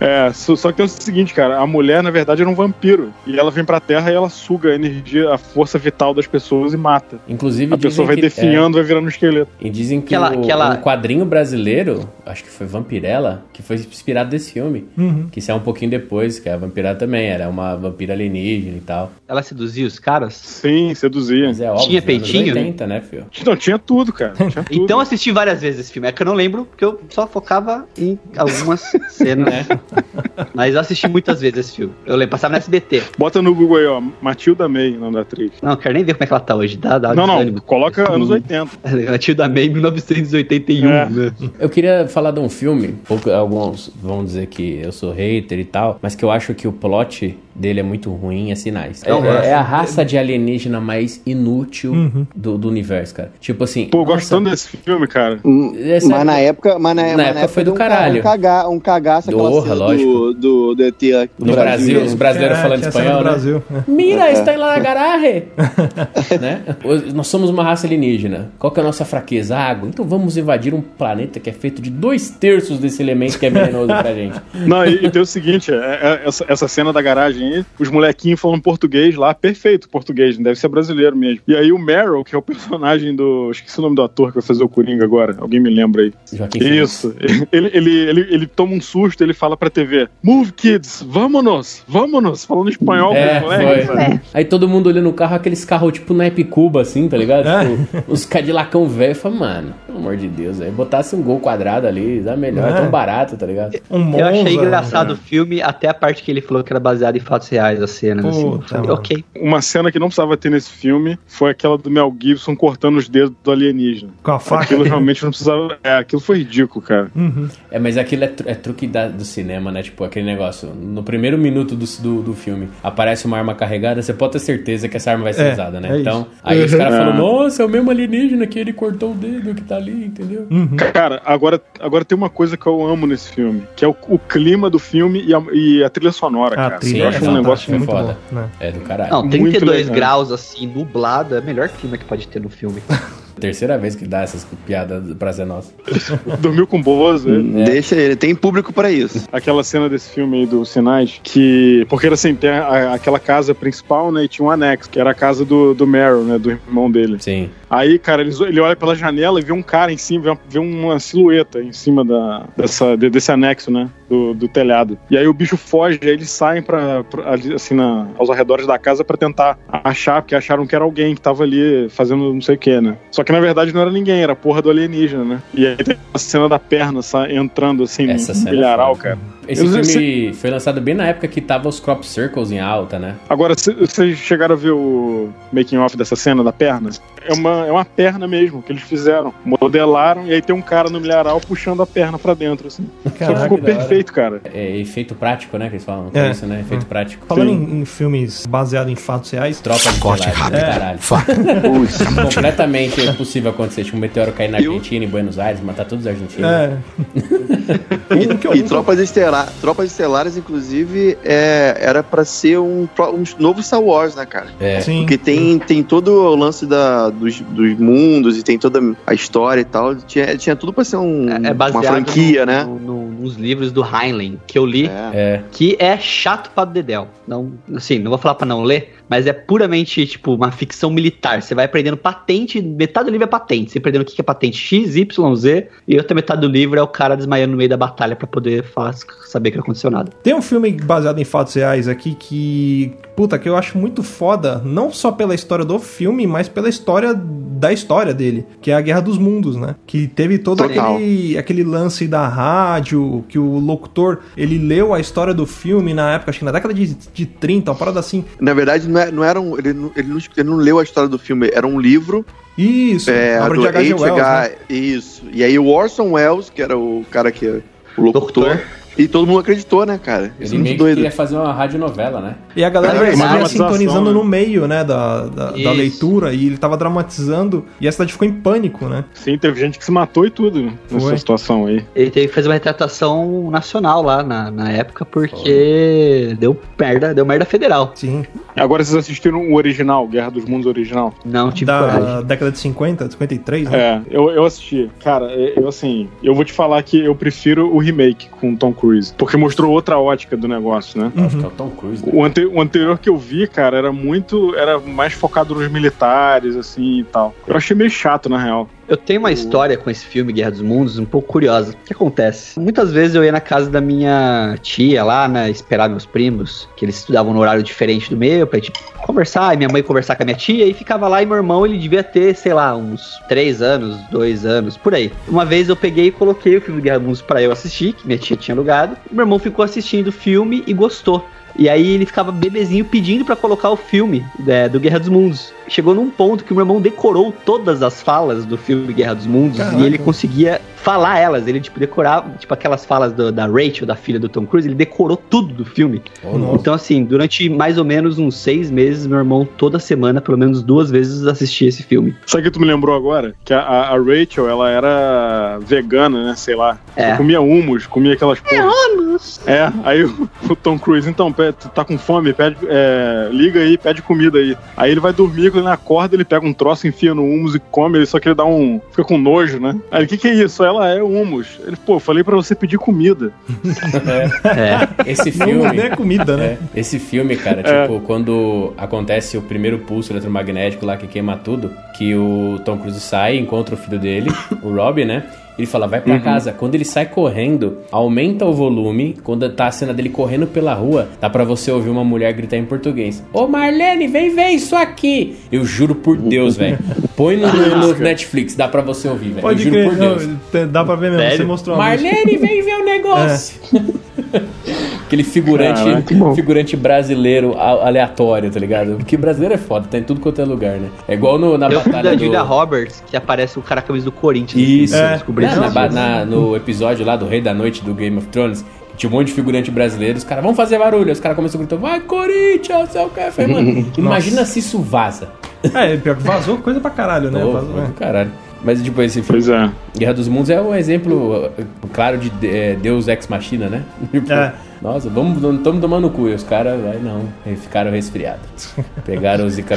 É, só que tem o seguinte, cara, a mulher, na verdade, era um vampiro. E ela vem pra Terra e ela suga a energia, a força vital das pessoas e mata. Inclusive, pessoa vai que, definhando, vai virando um esqueleto. é, e dizem que, Que ela- o, que ela- um quadrinho brasileiro, acho que foi Vampirella, que foi inspirado desse filme. Uhum. Que saiu um pouquinho depois, que a Vampirella também era uma vampira alienígena e tal. Ela seduzia os caras? Sim, seduzia. Mas é óbvio, Tinha nos peitinho? anos 80, né, filho? Não, tinha tudo, cara. Tinha tudo. Então eu assisti várias vezes esse filme. É que eu não lembro, porque eu só focava em algumas cenas. Né? Mas eu assisti muitas vezes esse filme. Eu lembro, passava no SBT. Bota no Google aí, ó. Matilda May, nome da atriz. Não, eu quero nem ver como é que ela tá hoje. Dá, dá não, não. Coloca anos Hum. 80. Matilda May, 1981. É. né? Eu queria falar de um filme, alguns vão dizer que eu sou hater e tal, mas que eu acho que o plot dele é muito ruim, é sinais. É, é- acho. é a raça de alienígena mais inútil Uhum. do, do universo, cara. Tipo assim. Pô, tanto desse filme, cara. Hum, Essa mas é- na época, mas na, mas na época foi do um ca- caralho. Um, caga, um cagaço cena lógico. do, do, do ET aqui No Brasil, os brasileiros É, falando espanhol, né? Brasil. né? Mira, está lá na garagem! né? Nós somos uma raça alienígena. Qual que é a nossa fraqueza? Água. Então vamos invadir um planeta que é feito de dois terços desse elemento que é venenoso pra gente. Não, e, e tem o seguinte, é- é- essa, essa cena da garagem aí, os molequinhos falando português lá, perfeito português, deve ser brasileiro mesmo. E aí o Meryl, que é o personagem do... Esqueci o nome do ator que vai fazer o Coringa agora, alguém me lembra aí. Joaquim. Isso. Ele, ele, ele, ele toma um susto, ele fala pra TV, Move kids, vámonos, vámonos, falando espanhol É, pros moleques, foi. sabe? Aí todo mundo olhando o carro, aqueles carros tipo naipe Cuba, assim, tá ligado? É. Os Cadillacão velho. Fala, mano, pelo amor de Deus, aí botasse um gol quadrado ali, dá melhor, é É. tão barato, tá ligado? Um Eu achei Monza, engraçado né? o filme, até a parte que ele falou que era baseado em fatos reais, as cenas. Assim. Falei, ok. Uma cena que não precisava ter nesse filme foi aquela do Mel Gibson cortando os dedos do alienígena. Com a faca. Aquilo realmente não precisava. É, aquilo foi ridículo, cara. Uhum. É, mas aquilo é, tru- é truque da- do cinema, né? Tipo, aquele negócio. No primeiro minuto do, do, do filme aparece uma arma carregada, você pode ter certeza que essa arma vai ser É, usada, né? é então, isso. aí os caras É. falam, nossa, é o mesmo alienígena que ele cortou o dedo que tá ali, entendeu? Uhum. Cara, agora, agora tem uma coisa que eu amo nesse filme, que é o, o clima do filme e a, e a trilha sonora, A cara. trilha eu é acho um negócio é muito foda. bom. Né? É do caralho. Não, Muito 32 legal. graus, assim, nublado, é o melhor clima que pode ter no filme. Terceira vez que dá essas piadas pra ser nossa. Dormiu com boas, né? Deixa ele, tem público pra isso. Aquela cena desse filme aí dos sinais, que. Porque era assim, tem a- aquela casa principal, né? E tinha um anexo, que era a casa do, do Meryl, né? Do irmão dele. Sim. Aí, cara, eles, ele olha pela janela e vê um cara em cima, vê uma, vê uma silhueta em cima da, dessa, de- desse anexo, né? Do, do telhado. E aí o bicho foge, aí eles saem pra, pra- ali, assim, na, aos arredores da casa pra tentar achar, porque acharam que era alguém que tava ali fazendo não sei o que, né? Só que na verdade não era ninguém, era a porra do alienígena, né? E aí tem a cena da perna sa- entrando assim Essa no é milharal, cara. Esse Eu- filme foi lançado bem na época que tava os crop circles em alta, né? Agora, vocês chegaram a ver o making off dessa cena da perna? É uma, é uma perna mesmo que eles fizeram. Modelaram e aí tem um cara no milharal puxando a perna pra dentro, assim. Só Caraca, ficou que perfeito, cara. É efeito prático, né? Que eles falam. É. É. Isso, né? Efeito prático. Falando em, em filmes baseados em fatos reais, Tropa de Corte rápido. caralho. Faca. Putz. Completamente possível acontecer. Tipo, um meteoro cair na Eu- É. Argentina, em Buenos Aires, matar todos os argentinos. é. Que eu E Tropas, Estela Tropas Estelares, inclusive, é, era pra ser um, um novo Star Wars, né, cara? É. Sim. Porque tem, tem todo o lance da, dos, dos mundos e tem toda a história e tal. Tinha, tinha tudo pra ser um, É, é uma franquia, no- né? no- no- nos livros do Heinlein, que eu li, É. É. que é chato pra dedéu. Não, assim, não vou falar pra não ler, mas é puramente, tipo, uma ficção militar. Você vai aprendendo patente, metade do livro é patente. Você aprendendo o que é patente X, Y, Z, e outra metade do livro é o cara desmaiando no meio da batalha pra poder fa- saber que não aconteceu nada. Tem um filme baseado em fatos reais aqui que. Puta, que eu acho muito foda, não só pela história do filme, mas pela história da história dele, que é a Guerra dos Mundos, né? Que teve todo Total. aquele, aquele lance da rádio, que o locutor, ele leu a história do filme na época, acho que na década de, de 30, uma parada assim. Na verdade, não, é, não era um. Ele não, ele, não, ele não leu a história do filme, era um livro. Isso, É, obra do de H.G. Wells, H. né? Isso. E aí o Orson Welles, que era o cara que. O locutor, Doutor. E todo mundo acreditou, né, cara? Isso Ele é muito doido. queria fazer uma radionovela, né? E a galera É ia sintonizando né? no meio, né, da, da, da leitura, e ele tava dramatizando, e a cidade ficou em pânico, né? Sim, teve gente que se matou e tudo né, nessa Foi. situação aí. Ele teve que fazer uma retratação nacional lá na, na época, porque deu merda, deu merda federal. Sim. Agora vocês assistiram o original, Guerra dos Mundos original? Não coragem. Da década de 50, 53, né? É, eu, eu assisti. Cara, eu assim, eu vou te falar que eu prefiro o remake com o Tom Cruise, porque mostrou outra ótica do negócio, né? Que é o Tom Cruise. né? O, ante- o anterior que eu vi, cara, era muito. Era mais focado nos militares, assim e tal. Eu achei meio chato, na real. Eu tenho uma história com esse filme, Guerra dos Mundos, um pouco curiosa. O que acontece? Muitas vezes eu ia na casa da minha tia lá, né, esperar meus primos, que eles estudavam no horário diferente do meu, pra gente conversar, e minha mãe conversar com a minha tia, e ficava lá, e meu irmão, ele devia ter, sei lá, uns três anos, dois anos, por aí. Uma vez eu peguei e coloquei o filme Guerra dos Mundos pra eu assistir, que minha tia tinha alugado, e meu irmão ficou assistindo o filme e gostou. E aí ele ficava bebezinho pedindo pra colocar o filme né, do Guerra dos Mundos. Chegou num ponto que o meu irmão decorou todas as falas do filme Guerra dos Mundos Caraca. e ele conseguia falar elas. Ele, tipo, decorava, tipo, aquelas falas do- da Rachel, da filha do Tom Cruise, ele decorou tudo do filme. Louco. Então, assim, durante mais ou menos uns seis meses, meu irmão, toda semana, pelo menos duas vezes, assistia esse filme. Sabe o que tu me lembrou agora? Que a, a- a Rachel, ela era vegana, né? Sei lá. É. Comia humus, comia aquelas porras. É, aí o, o Tom Cruise, então, tu tá com fome, pede, é, liga aí, pede comida aí. Aí ele vai dormir, quando ele acorda, ele pega um troço, enfia no humus e come, ele só que ele dá um. fica com nojo, né? Aí ele, o que que é isso? Ela é humus. Ele, pô, falei pra você pedir comida. É. Esse Não, filme. nem é comida, né? É, esse filme, cara, É. tipo, quando acontece o primeiro pulso eletromagnético lá que queima tudo, que o Tom Cruise sai, encontra o filho dele, o Robbie, né? Ele fala, vai pra casa. Quando ele sai correndo, aumenta o volume. Quando tá a cena dele correndo pela rua, dá pra você ouvir uma mulher gritar em português: Ô Marlene, vem ver isso aqui! Eu juro por Deus, velho. Põe no, no Netflix, dá pra você ouvir, velho. Eu Pode juro crer, por Deus. dá pra ver mesmo, Sério? você mostrou. Marlene, vem ver o negócio. Aquele figurante, Caraca, figurante brasileiro aleatório, tá ligado? Porque brasileiro é foda, tá em tudo quanto é lugar, né? É igual no, na filme batalha da do... Julia Roberts, que aparece o cara com a camisa do Corinthians. Isso. Eu É. descobri É, isso. na na- no episódio lá do Rei da Noite do Game of Thrones, que tinha um monte de figurante brasileiro, os caras vão fazer barulho, os caras começam a gritar, vai Corinthians, sei o que. Eu falei, mano, imagina se isso vaza. É, pior que vazou coisa pra caralho, né? Ô, Vazou, é. caralho. Mas, tipo, esse filme, Pois é. Guerra dos Mundos é um exemplo uh, claro de é, Deus Ex Machina, né? Tipo, É. Nossa, vamos, não estamos tomando cu. E os caras, vai, não, ficaram resfriados. Pegaram os Zika.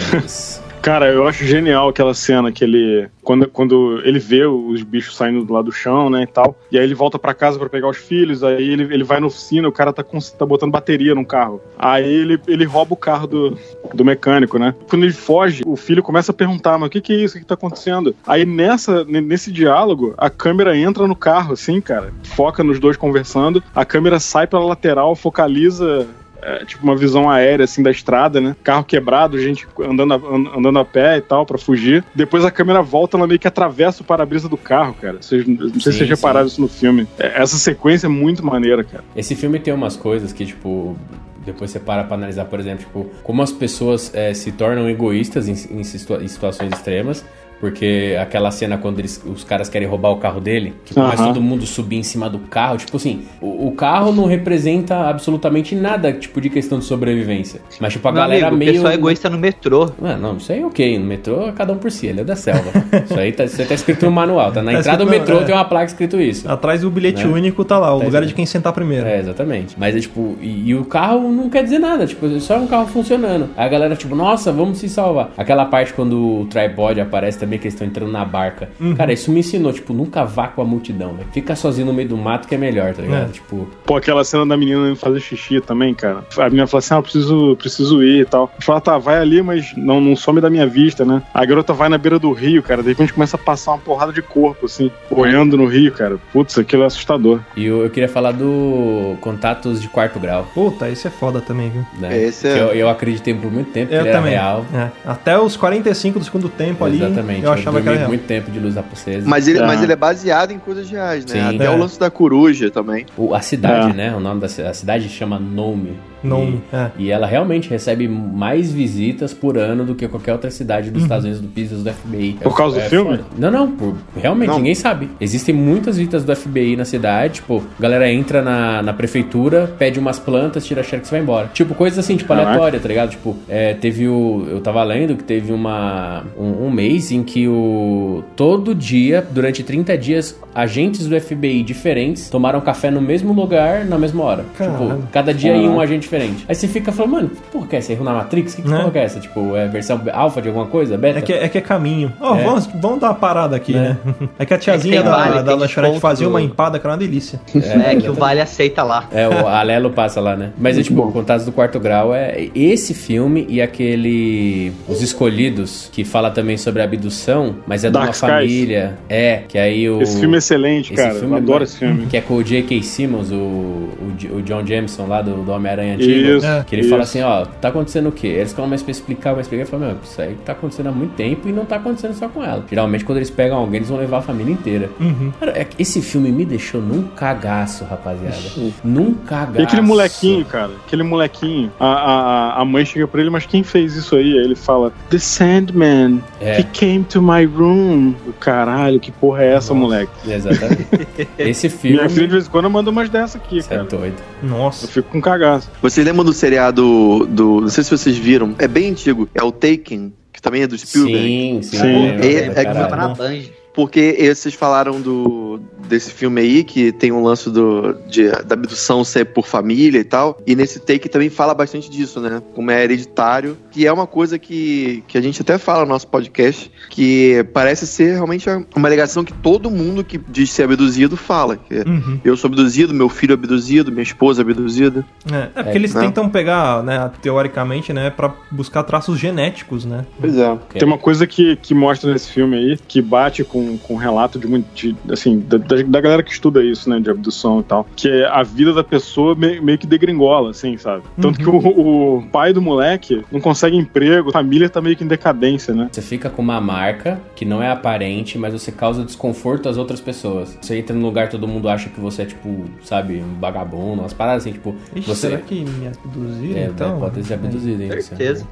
Cara, eu acho genial aquela cena que ele. Quando, quando ele vê os bichos saindo do lado do chão, né, e tal. E aí ele volta pra casa pra pegar os filhos. Aí ele, ele vai na oficina, o cara tá, com, tá botando bateria no carro. Aí ele, ele rouba o carro do, do mecânico, né? Quando ele foge, o filho começa a perguntar: Mas o que, que é isso? O que, tá acontecendo? Aí nessa, nesse diálogo, a câmera entra no carro, assim, cara. Foca nos dois conversando. A câmera sai pela lateral, focaliza é, tipo uma visão aérea assim da estrada, né? Carro quebrado, gente andando a, an- andando a pé e tal pra fugir. Depois a câmera volta, ela meio que atravessa o para-brisa do carro, cara. Vocês, não sei se vocês repararam sim. isso no filme. É, Essa sequência é muito maneira, cara. Esse filme tem umas coisas que, tipo, depois você para pra analisar, por exemplo, tipo, como as pessoas é, se tornam egoístas em, em situa- em situações extremas. Porque aquela cena quando eles, os caras querem roubar o carro dele, que começa Aham. todo mundo subir em cima do carro. Tipo assim, o, o carro não representa absolutamente nada, tipo, de questão de sobrevivência. Mas, tipo, a Meu galera amigo, meio. O pessoal é egoísta no metrô. Ah, não, isso aí é ok. No metrô, cada um por si, ele é da selva. isso aí tá, isso aí tá escrito no manual, tá? Na Tá entrada do escrito, metrô é. tem uma placa escrito isso. Atrás do bilhete Né? único tá lá, o Tá lugar escrito. de quem sentar primeiro. É, exatamente. Mas é tipo, e, e o carro não quer dizer nada, tipo, é só um carro funcionando. Aí a galera, tipo, nossa, vamos se salvar. Aquela parte quando o tripod aparece também, que eles estão entrando na barca. Uhum. Cara, isso me ensinou, tipo, nunca vá com a multidão, velho. Fica sozinho no meio do mato que é melhor, tá ligado? É. Tipo, Pô, aquela cena da menina fazer xixi também, cara. A menina fala assim: ah, eu preciso, preciso ir e tal. Fala, tá, vai ali, mas não, não some da minha vista, né? A garota vai na beira do rio, cara. De repente começa a passar uma porrada de corpo, assim, boiando no rio, cara. Putz, aquilo é assustador. e eu, eu queria falar do contatos de quarto grau, Puta, isso é foda também, viu? né? Esse é- Que eu, eu acreditei por muito tempo que Eu era também. real. É. Até os 45 do segundo tempo ali, Exatamente. Eu achava que era real. muito tempo de luz apocesa. Mas ele, Ah. mas ele é baseado em coisas reais, né? Sim. Até É. o lance da coruja também. O- a cidade, É. né? O nome da a cidade chama Nome. Não, é. E ela realmente recebe mais visitas por ano do que qualquer outra cidade dos Estados Unidos do PIS do FBI. Por causa do filme? foda. Não, não, por, realmente, Não. ninguém sabe. Existem muitas visitas do FBI na cidade, tipo, a galera entra na, na prefeitura, pede umas plantas, tira a xerox e vai embora. Tipo, coisas assim, tipo, aleatória, tá ligado? Tipo, é, teve o... Eu tava lendo que teve uma... Um, um mês em que o... Todo dia, durante 30 dias, agentes do FBI diferentes tomaram café no mesmo lugar, na mesma hora. Caralho. Tipo, cada dia ia um agente diferente. Aí você fica falando, mano, que porra que é essa? Erro na Matrix? Que, que Né? porra que é essa? Tipo, é versão alfa de alguma coisa? Beta? É que, é que é caminho. Ó, É. vamos, vamos dar uma parada aqui, É. né? É que a tiazinha É da, vale, da lanchonete fazia do- uma empada que era uma delícia. É, que o Vale aceita lá. É, o Alelo passa lá, né? Mas é tipo, Contatos do Quarto Grau é esse filme e aquele Os Escolhidos, que fala também sobre abdução, mas é de Dark uma Skies. família. É, que aí o. Esse filme é excelente, esse cara. filme eu é adoro bom. esse filme. Que é com o J.K. Simmons, o, o, o John Jameson lá do, do Homem-Aranha Antigo. Isso, É. Que ele isso. fala assim, ó, tá acontecendo o quê? Eles começam a explicar, vai explicar e falam, meu, isso aí tá acontecendo há muito tempo e não tá acontecendo só com ela. Geralmente, quando eles pegam alguém, eles vão levar a família inteira. Uhum. Cara, é esse filme me deixou num cagaço, rapaziada. num cagaço. E aquele molequinho, cara, aquele molequinho, a, a, a mãe chega pra ele, mas quem fez isso aí? Aí ele fala, The Sandman, É. he came to my room. O Caralho, que porra é essa, Nossa. moleque? Exatamente. Esse filme. Minha filha de vez em quando manda umas dessa aqui, Você é cara. doido. Eu Nossa. fico com cagaço. Vocês lembram do seriado do. Não sei se vocês viram. É bem antigo. É o Taken, que também é do Spielberg. Sim, sim. Sim. É- é-. Tava na Band. Porque esses falaram do desse filme aí, que tem um lance do, de, da abdução ser por família e tal. E nesse take também fala bastante disso, né? Como é hereditário. Que é uma coisa que, que a gente até fala no nosso podcast, que parece ser realmente uma alegação que todo mundo que diz ser abduzido fala. Que Uhum. eu sou abduzido, meu filho é abduzido, minha esposa é abduzida. É, é porque É, eles né? tentam pegar, né, teoricamente, né, pra buscar traços genéticos, né? Pois é. Ok. Tem uma coisa que, que mostra nesse filme aí, que bate com, com o relato de muito, de, assim, da, da, da galera que estuda isso, né, de abdução e tal, que é a vida da pessoa meio, meio que degringola, assim, sabe? Tanto que o, o pai do moleque não consegue emprego, a família tá meio que em decadência, né? Você fica com uma marca que não é aparente, mas você causa desconforto às outras pessoas. Você entra num lugar todo mundo acha que você é, tipo, sabe, um vagabundo, umas paradas assim, tipo, Ixi, você. será que me abduziram, É, então? pode ter sido abduzido, hein? Certeza.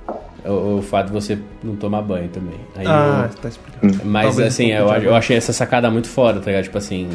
O, o fato de você não tomar banho também. Aí Ah, eu- tá explicando. Mas Talvez assim, um eu, eu achei essa sacada muito foda, tá ligado? Tipo assim,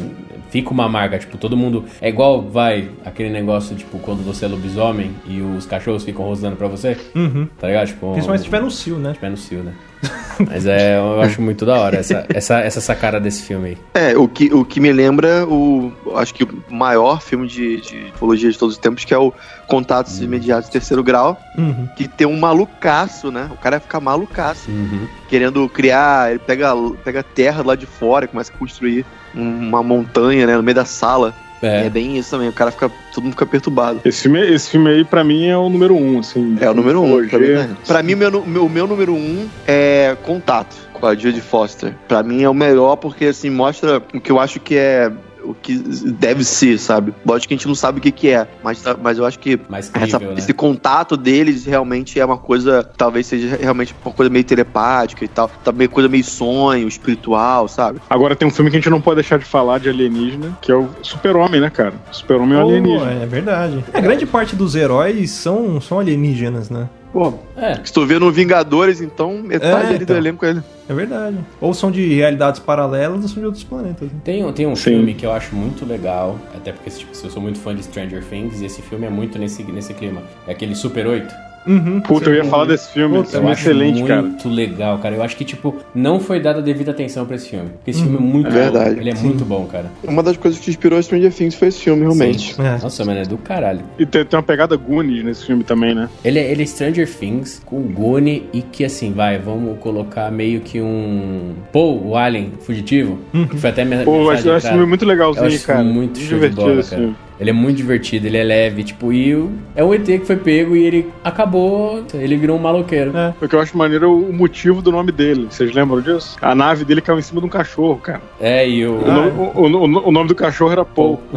fica uma marca, tipo, todo mundo. É igual, vai, aquele negócio, tipo, quando você é lobisomem e os cachorros ficam rosnando pra você, Uhum. tá ligado? Tipo, Principalmente se tiver no cio, né? tiver no cio, né? Mas é, eu acho muito da hora essa, essa, essa sacada desse filme aí. É, o que, o que me lembra o. Acho que o maior filme de, de ufologia de todos os tempos, que é o Contatos Imediatos de Terceiro Grau, Uhum. que tem um malucaço, né? O cara vai ficar malucaço, Uhum. querendo criar. Ele pega, pega terra lá de fora e começa a construir uma montanha, né? No meio da sala. É, É, bem isso também. O cara fica. Todo mundo fica perturbado. Esse filme, esse filme aí, pra mim, é o número um, assim. É o número um. Pra mim, Ufologia. né? Pra mim, meu, meu, meu número um é Contato, com a Judy Foster. Pra mim é o melhor porque, assim, mostra o que eu acho que é. O que deve ser, sabe? Lógico que a gente não sabe o que, que é, mas, tá- mas eu acho que mais essa- crível, né? esse contato deles realmente é uma coisa, talvez seja realmente uma coisa meio telepática e tal, também coisa meio sonho, espiritual, sabe? Agora tem um filme que a gente não pode deixar de falar de alienígena, que é o Super-Homem, né, cara? Super-Homem é um Pô, alienígena. é verdade. A grande parte dos heróis são, são alienígenas, né? Pô, É, se tu vê no Vingadores, então metade É, ali então. do elenco é ele. É verdade. Ou são de realidades paralelas ou são de outros planetas. né? Tem, um- tem um Sim. filme que eu acho muito legal, até porque tipo, eu sou muito fã de Stranger Things e esse filme é muito nesse, nesse clima. É aquele Super 8. Uhum. Puta, eu ia falar desse filme. Puta, Esse Eu filme é acho excelente, cara. muito legal, cara. Eu acho que, tipo, não foi dada devida atenção pra esse filme. Porque esse filme é muito É bom. verdade. Ele é muito bom, cara. Uma das coisas que inspirou Stranger Things foi esse filme, realmente. É. Nossa, mano, é do caralho. E tem, tem uma pegada Goonies nesse filme também, né? Ele é, ele é Stranger Things com Gune e que, assim, vai, vamos colocar meio que um... Paul, o Alien fugitivo, que foi até minha Pô, eu acho, esse filme muito legalzinho, cara. muito divertido bola, esse cara. filme. Ele é muito divertido, ele é leve, tipo, e o- é um ET que foi pego e ele acabou, ele virou um maloqueiro. É. O que eu acho maneiro é o motivo do nome dele. Vocês lembram disso? A nave dele caiu em cima de um cachorro, cara. É, e o... O, no- o- o- o nome do cachorro era Paul.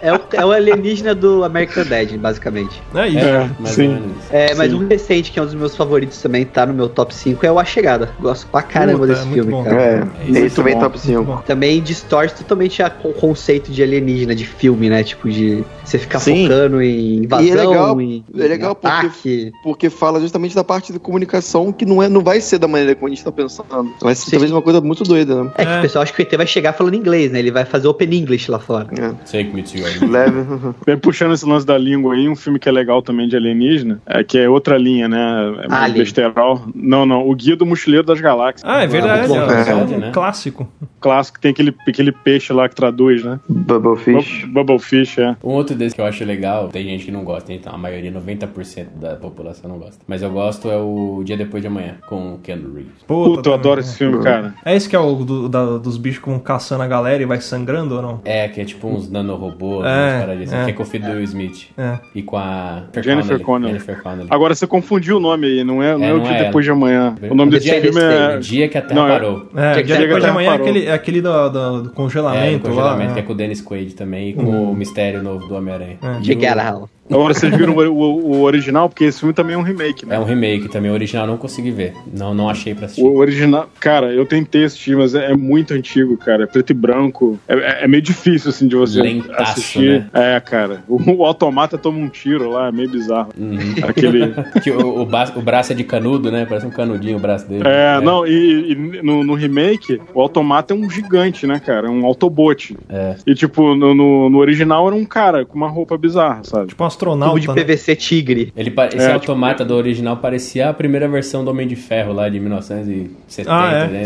É o, é o alienígena do American Dad, basicamente. É isso. É, mais sim. É, mas Sim. um recente, que é um dos meus favoritos também, tá no meu top 5, é o A Chegada. Gosto pra caramba Puta, desse é filme, bom. cara. É, isso é esse também bom. top 5. Bom. Também distorce totalmente a- o conceito de alienígena, de filme, né? Tipo, de Você ficar Sim. focando em invasão, E é legal- em, é legal em porque- ataque. Porque fala justamente da parte de comunicação que não, é, não vai ser da maneira como a gente tá pensando. Vai ser Sim. talvez uma coisa muito doida, né? É que É. o pessoal acha que o ET vai chegar falando inglês, né? Ele vai fazer Open English lá fora. É. Take me to Leve. Bem, puxando esse lance da língua aí, um filme que é legal também de alienígena, é que é outra linha, né? É mais Alien. besterol. Não, não. O Guia do Mochileiro das Galáxias. Ah, é verdade. é, É. um né? clássico. Clássico, tem aquele, aquele peixe lá que traduz, né? Bubblefish. Bu- Bubblefish, é. Um outro desse que eu acho legal, tem gente que não gosta, então a maioria, 90% da população não gosta. Mas eu gosto é o Dia Depois de Amanhã, com o Keanu Reeves. Puta, Puta, eu adoro esse filme, cara. É esse que é o do- da- dos bichos com caçando a galera e vai sangrando ou não? É, que é tipo uns nanorobôs, É, umas paradinhas assim, é. que é com o filho do Will Smith. É. E com a Jennifer Connelly. Jennifer Connelly. Agora você confundiu o nome aí, não é, não é, É, o Dia é Depois de Amanhã. O nome O desse dia filme é. O dia que a Terra Não, é- parou. É, Jack dia Jack depois de amanhã é parou. aquele, é aquele do, do- do É, do congelamento, congelamento, lá. que é é. com o Dennis Quaid também, e com o mistério novo do Homem-Aranha. É. E De o- Gallagher. Agora vocês viram o, o- o original, porque esse filme também é um remake, né? É um remake também, o original eu não consegui ver. Não, não achei pra assistir. O original, cara, eu tentei assistir, mas é, é muito antigo, cara. É preto e branco. É, é- é meio difícil, assim, de você Lentaço, assistir. É, cara. O, o automata toma um tiro lá, é meio bizarro. Uhum. Aquele. Que o, o, braço é de canudo, né? Parece um canudinho o braço dele. É, não, e, e no, no remake, o automata é um gigante, né, cara? É um Autobot. É. E, tipo, no, no, no original era um cara com uma roupa bizarra, sabe? Tipo astronauta. Tubo de né? PVC tigre. Ele, esse É, automata do original parecia a primeira versão do Homem de Ferro lá de 1970, Ah, é? né?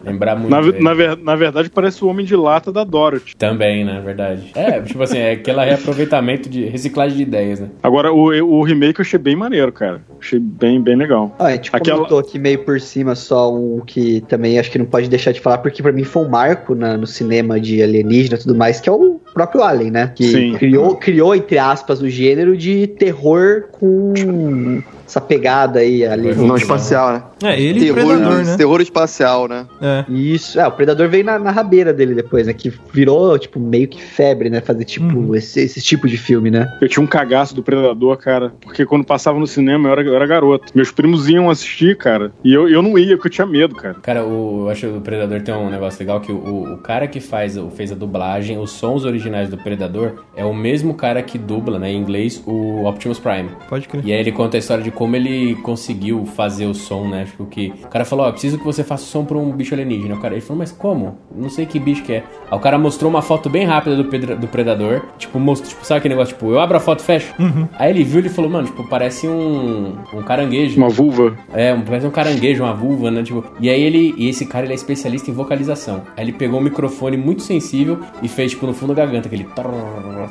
Lembrar muito. Na, na, ver- na verdade, parece o Homem de Lata da Dorothy. Também, na verdade. É, tipo assim, é aquele reaproveitamento de reciclagem de ideias, né? Agora, o, o remake eu achei bem maneiro, cara. Achei bem, bem legal. Ó, a gente Aquela- comentou aqui meio por cima só um que também acho que não pode deixar de falar, porque pra mim foi um marco na- no cinema de alienígena e tudo mais, que é o próprio Alien, né? Que Sim. criou, criou, entre aspas, o gênero de terror com essa pegada aí alienígena. Não espacial, né? É, ele e o terror, Predador, né? terror espacial, né? É. Isso, é, o Predador veio na, na rabeira dele depois, né? Que virou, tipo, meio que febre, né? Fazer, tipo, Uhum. esse, esse tipo de filme, né? Eu tinha um cagaço do Predador, cara, porque quando passava no cinema eu era, eu era garoto. Meus primos iam assistir, cara, e eu, eu não ia, porque eu tinha medo, cara. Cara, o, eu acho que o Predador tem um negócio legal que o, o cara que faz, o- fez a dublagem, os sons originais do Predador é o mesmo cara que dubla, né, em inglês, o Optimus Prime. Pode crer. E aí ele conta a história de como ele conseguiu fazer o som, né? Tipo que o cara falou, ó, preciso que você faça o som pra um bicho alienígena. O cara, ele falou, mas como? Não sei que bicho que é. Aí o cara mostrou uma foto bem rápida do, pedra- do predador. Tipo, mostrou, tipo, sabe aquele negócio, tipo, eu abro a foto e fecho? Aí ele viu e falou, mano, tipo, parece um, um caranguejo. Uma vulva. É, um- parece um caranguejo, uma vulva, né? Tipo, e aí ele. E esse cara ele é especialista em vocalização. Aí ele pegou um microfone muito sensível e fez, tipo, no fundo da garganta, aquele. Tá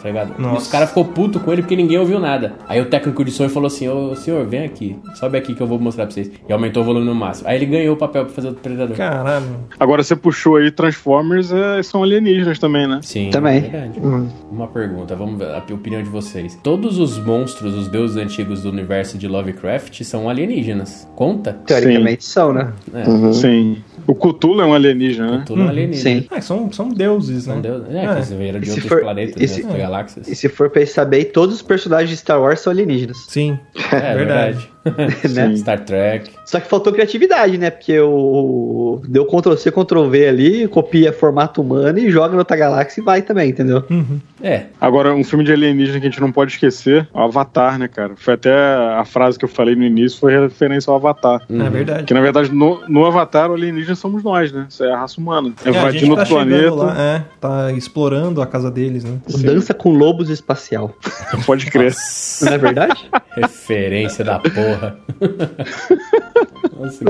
ligado? E Nossa. os caras ficou puto com ele porque ninguém ouviu nada. Aí o técnico de som falou assim: Ô senhor, vem aqui, sobe aqui que eu vou mostrar pra vocês. E aumentou o volume no máximo. Aí ele ganhou o papel pra fazer o predador. Caralho. Agora você puxou aí Transformers, é, são alienígenas também, né? Sim, Também. é verdade. Uma pergunta, vamos ver a opinião de vocês. Todos os monstros, os deuses antigos do universo de Lovecraft são alienígenas. Conta? Teoricamente são, né? É, Sim. O Cthulhu é um alienígena, né? tudo Uhum, alienígena. Sim. É, são, são deuses, né? São deuses. É, É. que você vieram de se outros for- planetas, e se- né? outras galáxias. E se for pensar bem, todos os personagens de Star Wars são alienígenas. Sim. É, verdade verdade. né? Star Trek. Só que faltou criatividade, né? Porque o. Deu Ctrl C, Ctrl V ali, copia formato humano e joga na outra galáxia e vai também, entendeu? É, Agora, um filme de alienígena que a gente não pode esquecer, o Avatar, né, cara? Foi até a frase que eu falei no início, foi referência ao Avatar. É verdade. Que na verdade, no, no Avatar, o alienígena somos nós, né? Isso é a raça humana. É, a gente Invadindo tá outro planeta. chegando lá, é, tá explorando a casa deles, né? Dança com lobos espacial. Pode crer. Não é verdade? referência da porra. Nossa,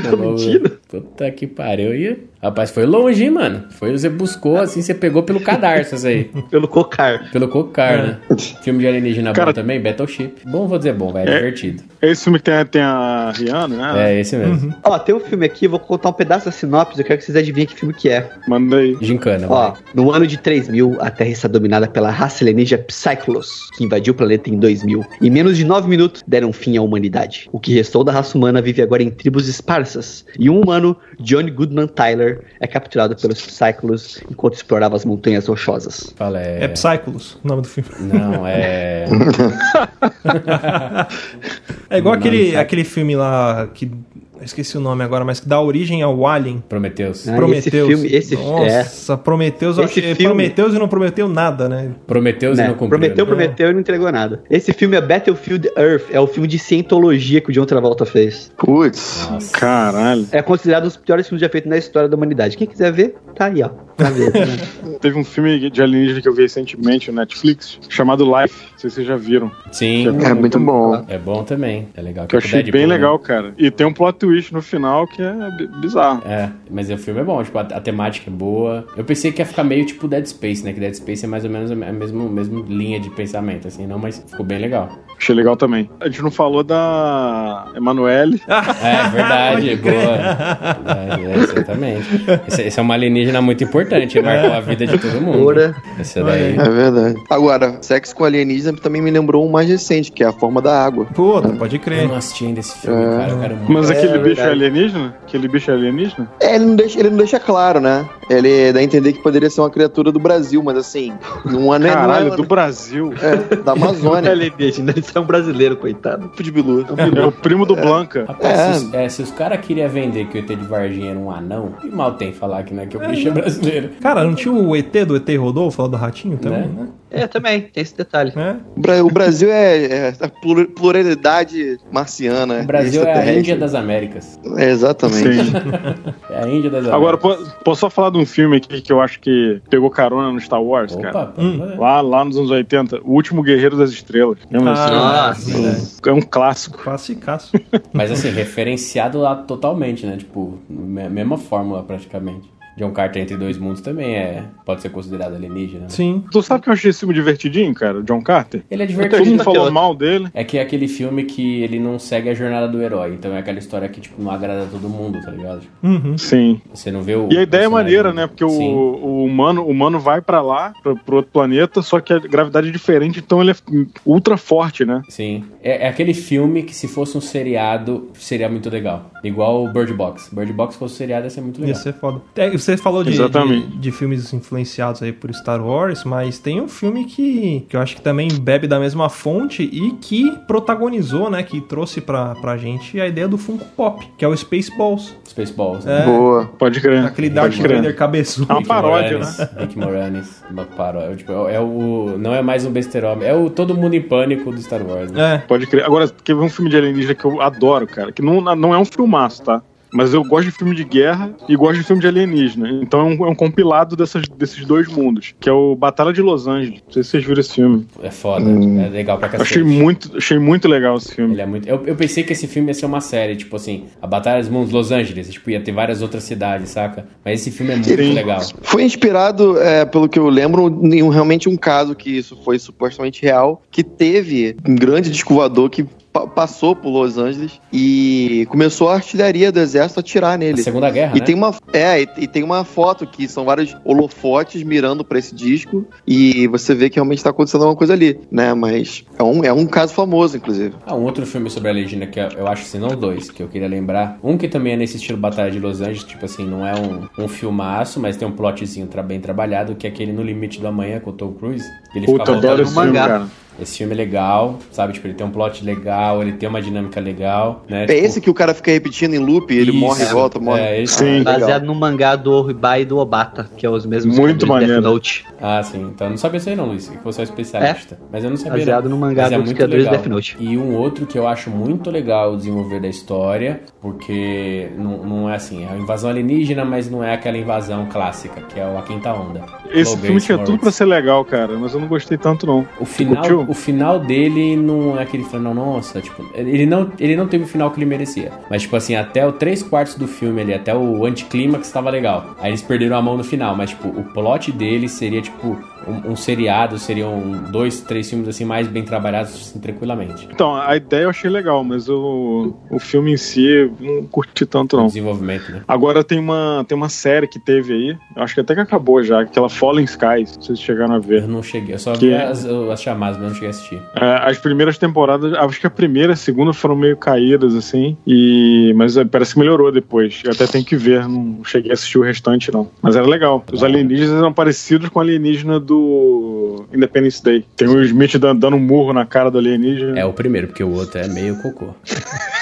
que lobo. mentindo. Puta que pariu. E, rapaz, foi longe, hein, mano. Foi, você buscou, assim, você pegou pelo cadarço isso aí. Pelo cocar. Pelo cocar, né? Filme de alienígena Cara- bom também, Battleship. Bom, vou dizer bom, vai, é, É. divertido. É esse filme que tem, a- tem a Rihanna, né? É, esse mesmo. Ó, tem um filme aqui, vou contar um pedaço da sinopse, eu quero que vocês adivinhem que filme que é. Manda aí. Gincana, Ó, vai. no ano de 3000, a Terra está dominada pela raça alienígena Psychlos, que invadiu o planeta em 2000. Em menos de 9 minutos, deram fim à humanidade. O que restou da raça humana vive agora em tribos esparsas. E um humano, John Goodman Tyler, é capturado pelos Psychlos enquanto explorava as montanhas rochosas. Fala, é... É Psychos, o nome do filme. Não, é... É igual Não, aquele, aquele filme lá que esqueci o nome agora, mas que dá origem ao Alien. Prometheus. Ah, Prometheus. esse filme- esse- Nossa, Prometheus, eu Esse achei. filme- Prometheus e não prometeu nada, né? Prometheus e né? não cumpriu. Prometeu, né? prometeu e não entregou nada. Esse filme é Battlefield Earth, é o filme de cientologia que o John Travolta fez. Putz. Caralho. É considerado um dos piores filmes já feitos na história da humanidade. Quem quiser ver, tá aí, ó. Né? Teve um filme de alienígena que eu vi recentemente no Netflix, chamado Life. Não sei se vocês já viram. Sim, É muito bom. é bom também. É legal. Que eu é achei Deadpool, bem né? legal, cara. E tem um plot twist no final que é bi- bizarro. É, mas o filme é bom, tipo, a, a temática é boa. Eu pensei que ia ficar meio tipo Dead Space, né? Que Dead Space é mais ou menos a me- a mesma, mesma linha de pensamento, assim, não, mas ficou bem legal. Achei legal também. A gente não falou da Emanuele. É, verdade, boa. É, é, exatamente. Esse, esse é uma alienígena muito importante, marcou a vida de todo mundo. Ora. Esse daí. É verdade. Agora, sexo com alienígena também me lembrou um mais recente, que é a forma da água. Puta, pode Eu crer. não assisti ainda esse filme, cara. Eu quero muito. Mas É, aquele é bicho é verdade. alienígena? Aquele bicho é alienígena? É, ele não deixa, ele não deixa claro, né? Ele dá a entender que poderia ser uma criatura do Brasil, mas assim, não é, é- Caralho, não é, do Brasil. é, da Não é Amazônia. alienígena, isso é um brasileiro, coitado. tipo de bilu. É o primo do Blanca. Rapaz, É. se, os- é, se os caras queriam vender que o ET de Varginha era um anão, que mal tem falar que, né, que o bicho é brasileiro. Cara, não tinha o ET do ET Rodolfo, lá do Ratinho também, Né? É, também, tem esse detalhe. É. O Bra- O Brasil é, é a plur- pluralidade marciana. O Brasil é a. Índia das Américas. É, exatamente. Sim. É a Índia das Agora, Américas. po- posso só falar de um filme aqui que eu acho que pegou carona no Star Wars, cara? Opa, pode Hum. Lá, lá nos anos 80, O Último Guerreiro das Estrelas. Lembra? Ah, sim. É um clássico. Classicaço. Mas assim, referenciado lá totalmente, né? Tipo, me- mesma fórmula praticamente. John Carter entre dois mundos também é pode ser considerado alienígena. né? Sim. Tu sabe que eu achei esse filme divertidinho, cara? John Carter? Ele é Todo divertido. mundo falou mal dele. É que é aquele filme que ele não segue a jornada do herói. Então é aquela história que, tipo, não agrada todo mundo, tá ligado? Uhum. Sim. Você não vê o. E a ideia é maneira, né? Porque o, Sim. o humano, o humano vai pra lá, pra, pro outro planeta, só que a gravidade é diferente, então ele é ultra forte, né? Sim. É, é aquele filme que se fosse um seriado, seria muito legal. Igual o Bird Box. Bird Box fosse seriado, ia ser muito Ia legal. ser foda. É, você falou de, de, de filmes influenciados aí por Star Wars, mas tem um filme que, que eu acho que também bebe da mesma fonte e que protagonizou, né? Que trouxe pra, pra gente a ideia do Funko Pop, que é o Spaceballs. Spaceballs. É. Boa. Pode crer. Aquele Darth. Vader cabeçudo. É uma Rick paródia, Moranis, né? Rick Moranis, uma paródia. Tipo, é o. Não é mais um besterol, é o Todo Mundo em Pânico do Star Wars, né? É. Pode crer. Agora, ver um filme de alienígena que eu adoro, cara? Que não, não é um filmaço, tá? Mas eu gosto de filme de guerra e gosto de filme de alienígena. Então é um, é um compilado dessas, desses dois mundos, que é o Batalha de Los Angeles. Não sei se vocês viram esse filme. É foda, Hum. é legal pra Eu cacete. achei muito, achei muito legal esse filme. Ele é muito. Eu, eu pensei que esse filme ia ser uma série, tipo assim, a Batalha dos Mundos Los Angeles, tipo, ia ter várias outras cidades, saca? Mas esse filme é muito Sim. legal. Foi inspirado, é, pelo que eu lembro, em um- realmente um caso que isso foi supostamente real, que teve um grande disco voador que pa- passou por Los Angeles e começou a artilharia do exército a atirar A nele. Segunda Guerra, E né? tem uma é, e, e tem uma foto que são vários holofotes mirando pra esse disco e você vê que realmente tá acontecendo alguma coisa ali, né? Mas é um, é um caso famoso, inclusive. Ah, um outro filme sobre a legenda que eu, eu acho, se não dois, que eu queria lembrar. Um que também é nesse estilo Batalha de Los Angeles, tipo assim, não é um, um filmaço, mas tem um plotzinho tra- bem trabalhado, que é aquele No Limite do Amanhã com o Tom Cruise. Ele Puta, fica adoro esse filme, mangá. cara. Esse filme é legal, sabe? Tipo, ele tem um plot legal, ele tem uma dinâmica legal, né? É Tipo, esse que o cara fica repetindo em loop, ele Isso. morre e volta, morre. É, esse- Sim. legal. Baseado no mangá do Oribai e do Obata, que é os mesmos Muito maneiro. Death Note. Ah, sim. Então eu não sabia isso aí não, Luiz. Que você é um especialista. Mas eu não sabia Baseado não. no mangá Mas é dos muito criadores de legal. Death Note. E um outro que eu acho muito legal o desenvolver da história, porque não, não é assim, é uma invasão alienígena, mas não é aquela invasão clássica, que é o A Quinta Onda. Esse Low filme tinha tudo Morris. pra ser legal, cara, mas eu não gostei tanto, não. O final, curtiu? O final dele não é aquele final, nossa, tipo, ele não, ele não teve o final que ele merecia. Mas, tipo assim, até o três quartos do filme ali, até o anticlímax estava legal. Aí eles perderam a mão no final, mas, tipo, o plot dele seria, tipo, um, um seriado, seriam dois, três filmes, assim, mais bem trabalhados, assim, tranquilamente. Então, a ideia eu achei legal, mas o, o filme em si não curti tanto, O não. desenvolvimento, né? Agora tem uma, tem uma série que teve aí, eu acho que até que acabou já, aquela Fallen Skies, se chegaram a ver. Eu não cheguei, eu só Que- vi as, as chamadas, mas não cheguei a assistir. É, as primeiras temporadas, acho que a primeira e a segunda foram meio caídas, assim, e mas é, parece que melhorou depois. Eu até tenho que ver, não cheguei a assistir o restante, não. Mas era legal. Os alienígenas eram parecidos com o alienígena do Independence Day. Tem o Smith dando, dando um murro na cara do alienígena. É o primeiro, porque o outro é meio cocô.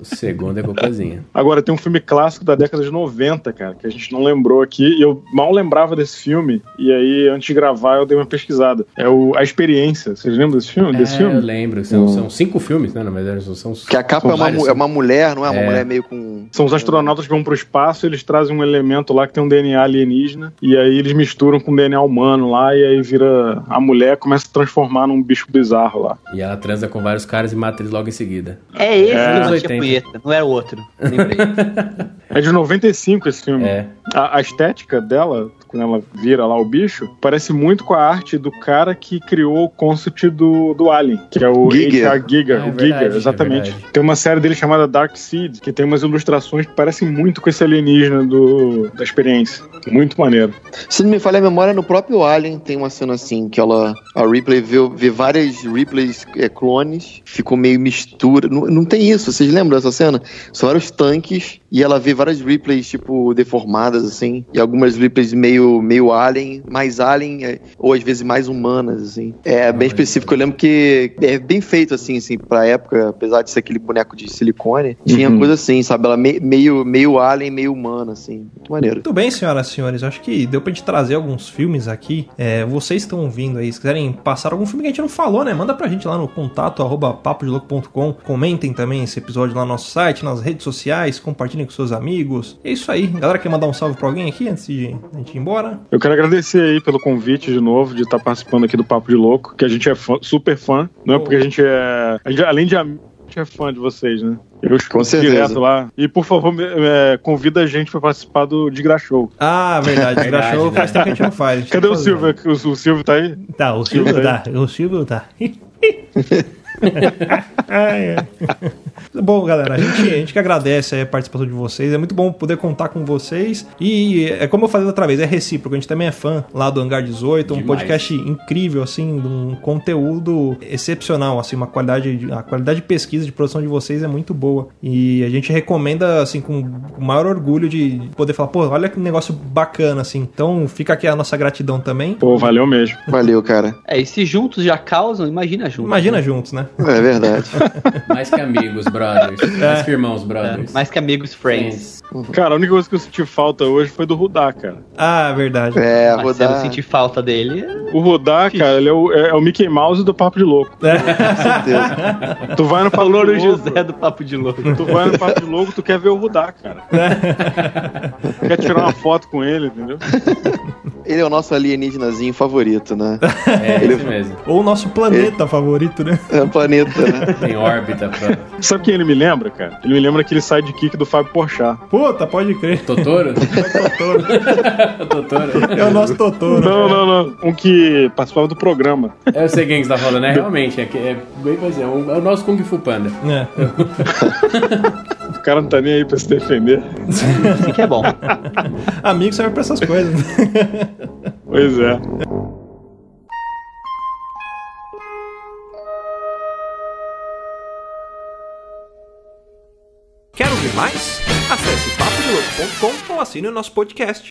O segundo é cocôzinho. Agora, tem um filme clássico da década de 90, cara, que a gente não lembrou aqui. E eu mal lembrava desse filme. E aí, antes de gravar, eu dei uma pesquisada. É o A Experiência. Vocês lembram desse filme? Desse É, filme? eu lembro. São, são cinco filmes, né? Na verdade, são, são Que a capa são é uma, vários é uma mulher, não é? Uma É. mulher meio com. São os astronautas que vão pro espaço, eles trazem um elemento lá que tem um DNA alienígena, e aí eles misturam com DNA humano lá, e aí vira. A mulher começa a transformar num bicho bizarro lá. E ela transa com vários caras e mata eles logo em seguida. É esse É. que Anos batia 80. punheta, não era o outro. Lembrei. É de 95 esse filme. É. A, a estética dela, quando ela vira lá o bicho, parece muito com a arte do cara que criou o concept do, do Alien, que é o Giger. H.R. Giger. Ah, é o verdade, Giger, é exatamente. verdade. tem uma série dele chamada Dark Seed, que tem umas ilustrações que parecem muito com esse alienígena do, da experiência. Muito maneiro. Se não me falha a memória, no próprio Alien tem uma cena assim, que ela. A Ripley vê, vê várias Ripleys é, clones, ficou meio mistura. Não, não tem isso, vocês lembram dessa cena? São vários tanques e ela vê várias Ripleys, tipo, deformadas, assim. E algumas Ripleys meio, meio alien, mais alien, é, ou às vezes mais humanas, assim. É bem específico. Eu lembro que é bem feito, assim, assim, pra época, apesar de ser aquele boneco de silicone, tinha Uhum. coisa assim, sabe? Ela me- meio, meio alien, meio humana, assim. Muito maneiro. Muito bem, senhoras e senhores. Acho que deu pra gente trazer alguns filmes aqui. É, vocês estão ouvindo aí, se quiserem passar algum filme que a gente não falou, né? Manda pra gente lá no contato arroba papodelouco.com. Comentem também esse episódio lá no nosso site, nas redes sociais, compartilhem com seus amigos. É isso aí. Galera, quer mandar um salve pra alguém aqui antes de a gente ir embora? Eu quero agradecer aí pelo convite de novo, de estar participando aqui do Papo de Louco, que a gente é fã- super fã. Não é porque a gente é. a gente, além de amigo, a gente é fã de vocês, né? Eu escuto certeza. direto lá. E por favor, me- é, convida a gente pra participar do Digra Show. Ah, verdade. Verdade, Graxou né? faz tempo que a gente não faz. gente Cadê o Silvio? O, o Silvio tá aí? Tá, o Silvio tá. O Silvio tá. Ai. Bom, galera, a gente, a gente que agradece a participação de vocês. É muito bom poder contar com vocês. E é como eu falei outra vez, é recíproco. A gente também é fã lá do Hangar 18, um Demais. podcast incrível, assim, de um conteúdo excepcional, assim, uma qualidade, de- a qualidade de pesquisa, de produção de vocês é muito boa. E a gente recomenda, assim, com o maior orgulho de poder falar, pô, olha que negócio bacana, assim. Então fica aqui a nossa gratidão também. Pô, valeu mesmo. Valeu, cara. É, e se juntos já causam, imagina juntos. Imagina juntos, né? É verdade. Mais que amigos, brothers. Mais que irmãos, brothers. Mais que amigos, friends. Cara, a única coisa que eu senti falta hoje foi do Rudá, cara. Ah, verdade. É, Mas se eu não rodar. sentir falta dele, O Rudá, cara, ele é o, é- é o Mickey Mouse do Papo de Louco. certeza. Tu vai no é Papo de Louco. José do Papo de Louco. Tu vai no Papo de Louco, tu quer ver o Rudá, cara. quer tirar uma foto com ele, entendeu? Ele é o nosso alienígenazinho favorito, né? É esse mesmo. Ou o nosso planeta favorito, né? É o planeta, né? Tem órbita pra. Sabe quem ele me lembra, cara? Ele me lembra aquele sidekick do Fábio Porchat. Puta, pode crer. Totoro? Totoro. Totoro. É o nosso Totoro. Não, não, não. Um que participava do programa. Eu sei quem que você tá falando, é realmente. É, que- é bem pois é, é o nosso Kung Fu Panda. É. O cara não tá nem aí pra se defender. Assim que é bom. Amigo serve pra essas coisas. Pois é. Ouvir mais? Acesse papodelouco.com ou assine o nosso podcast.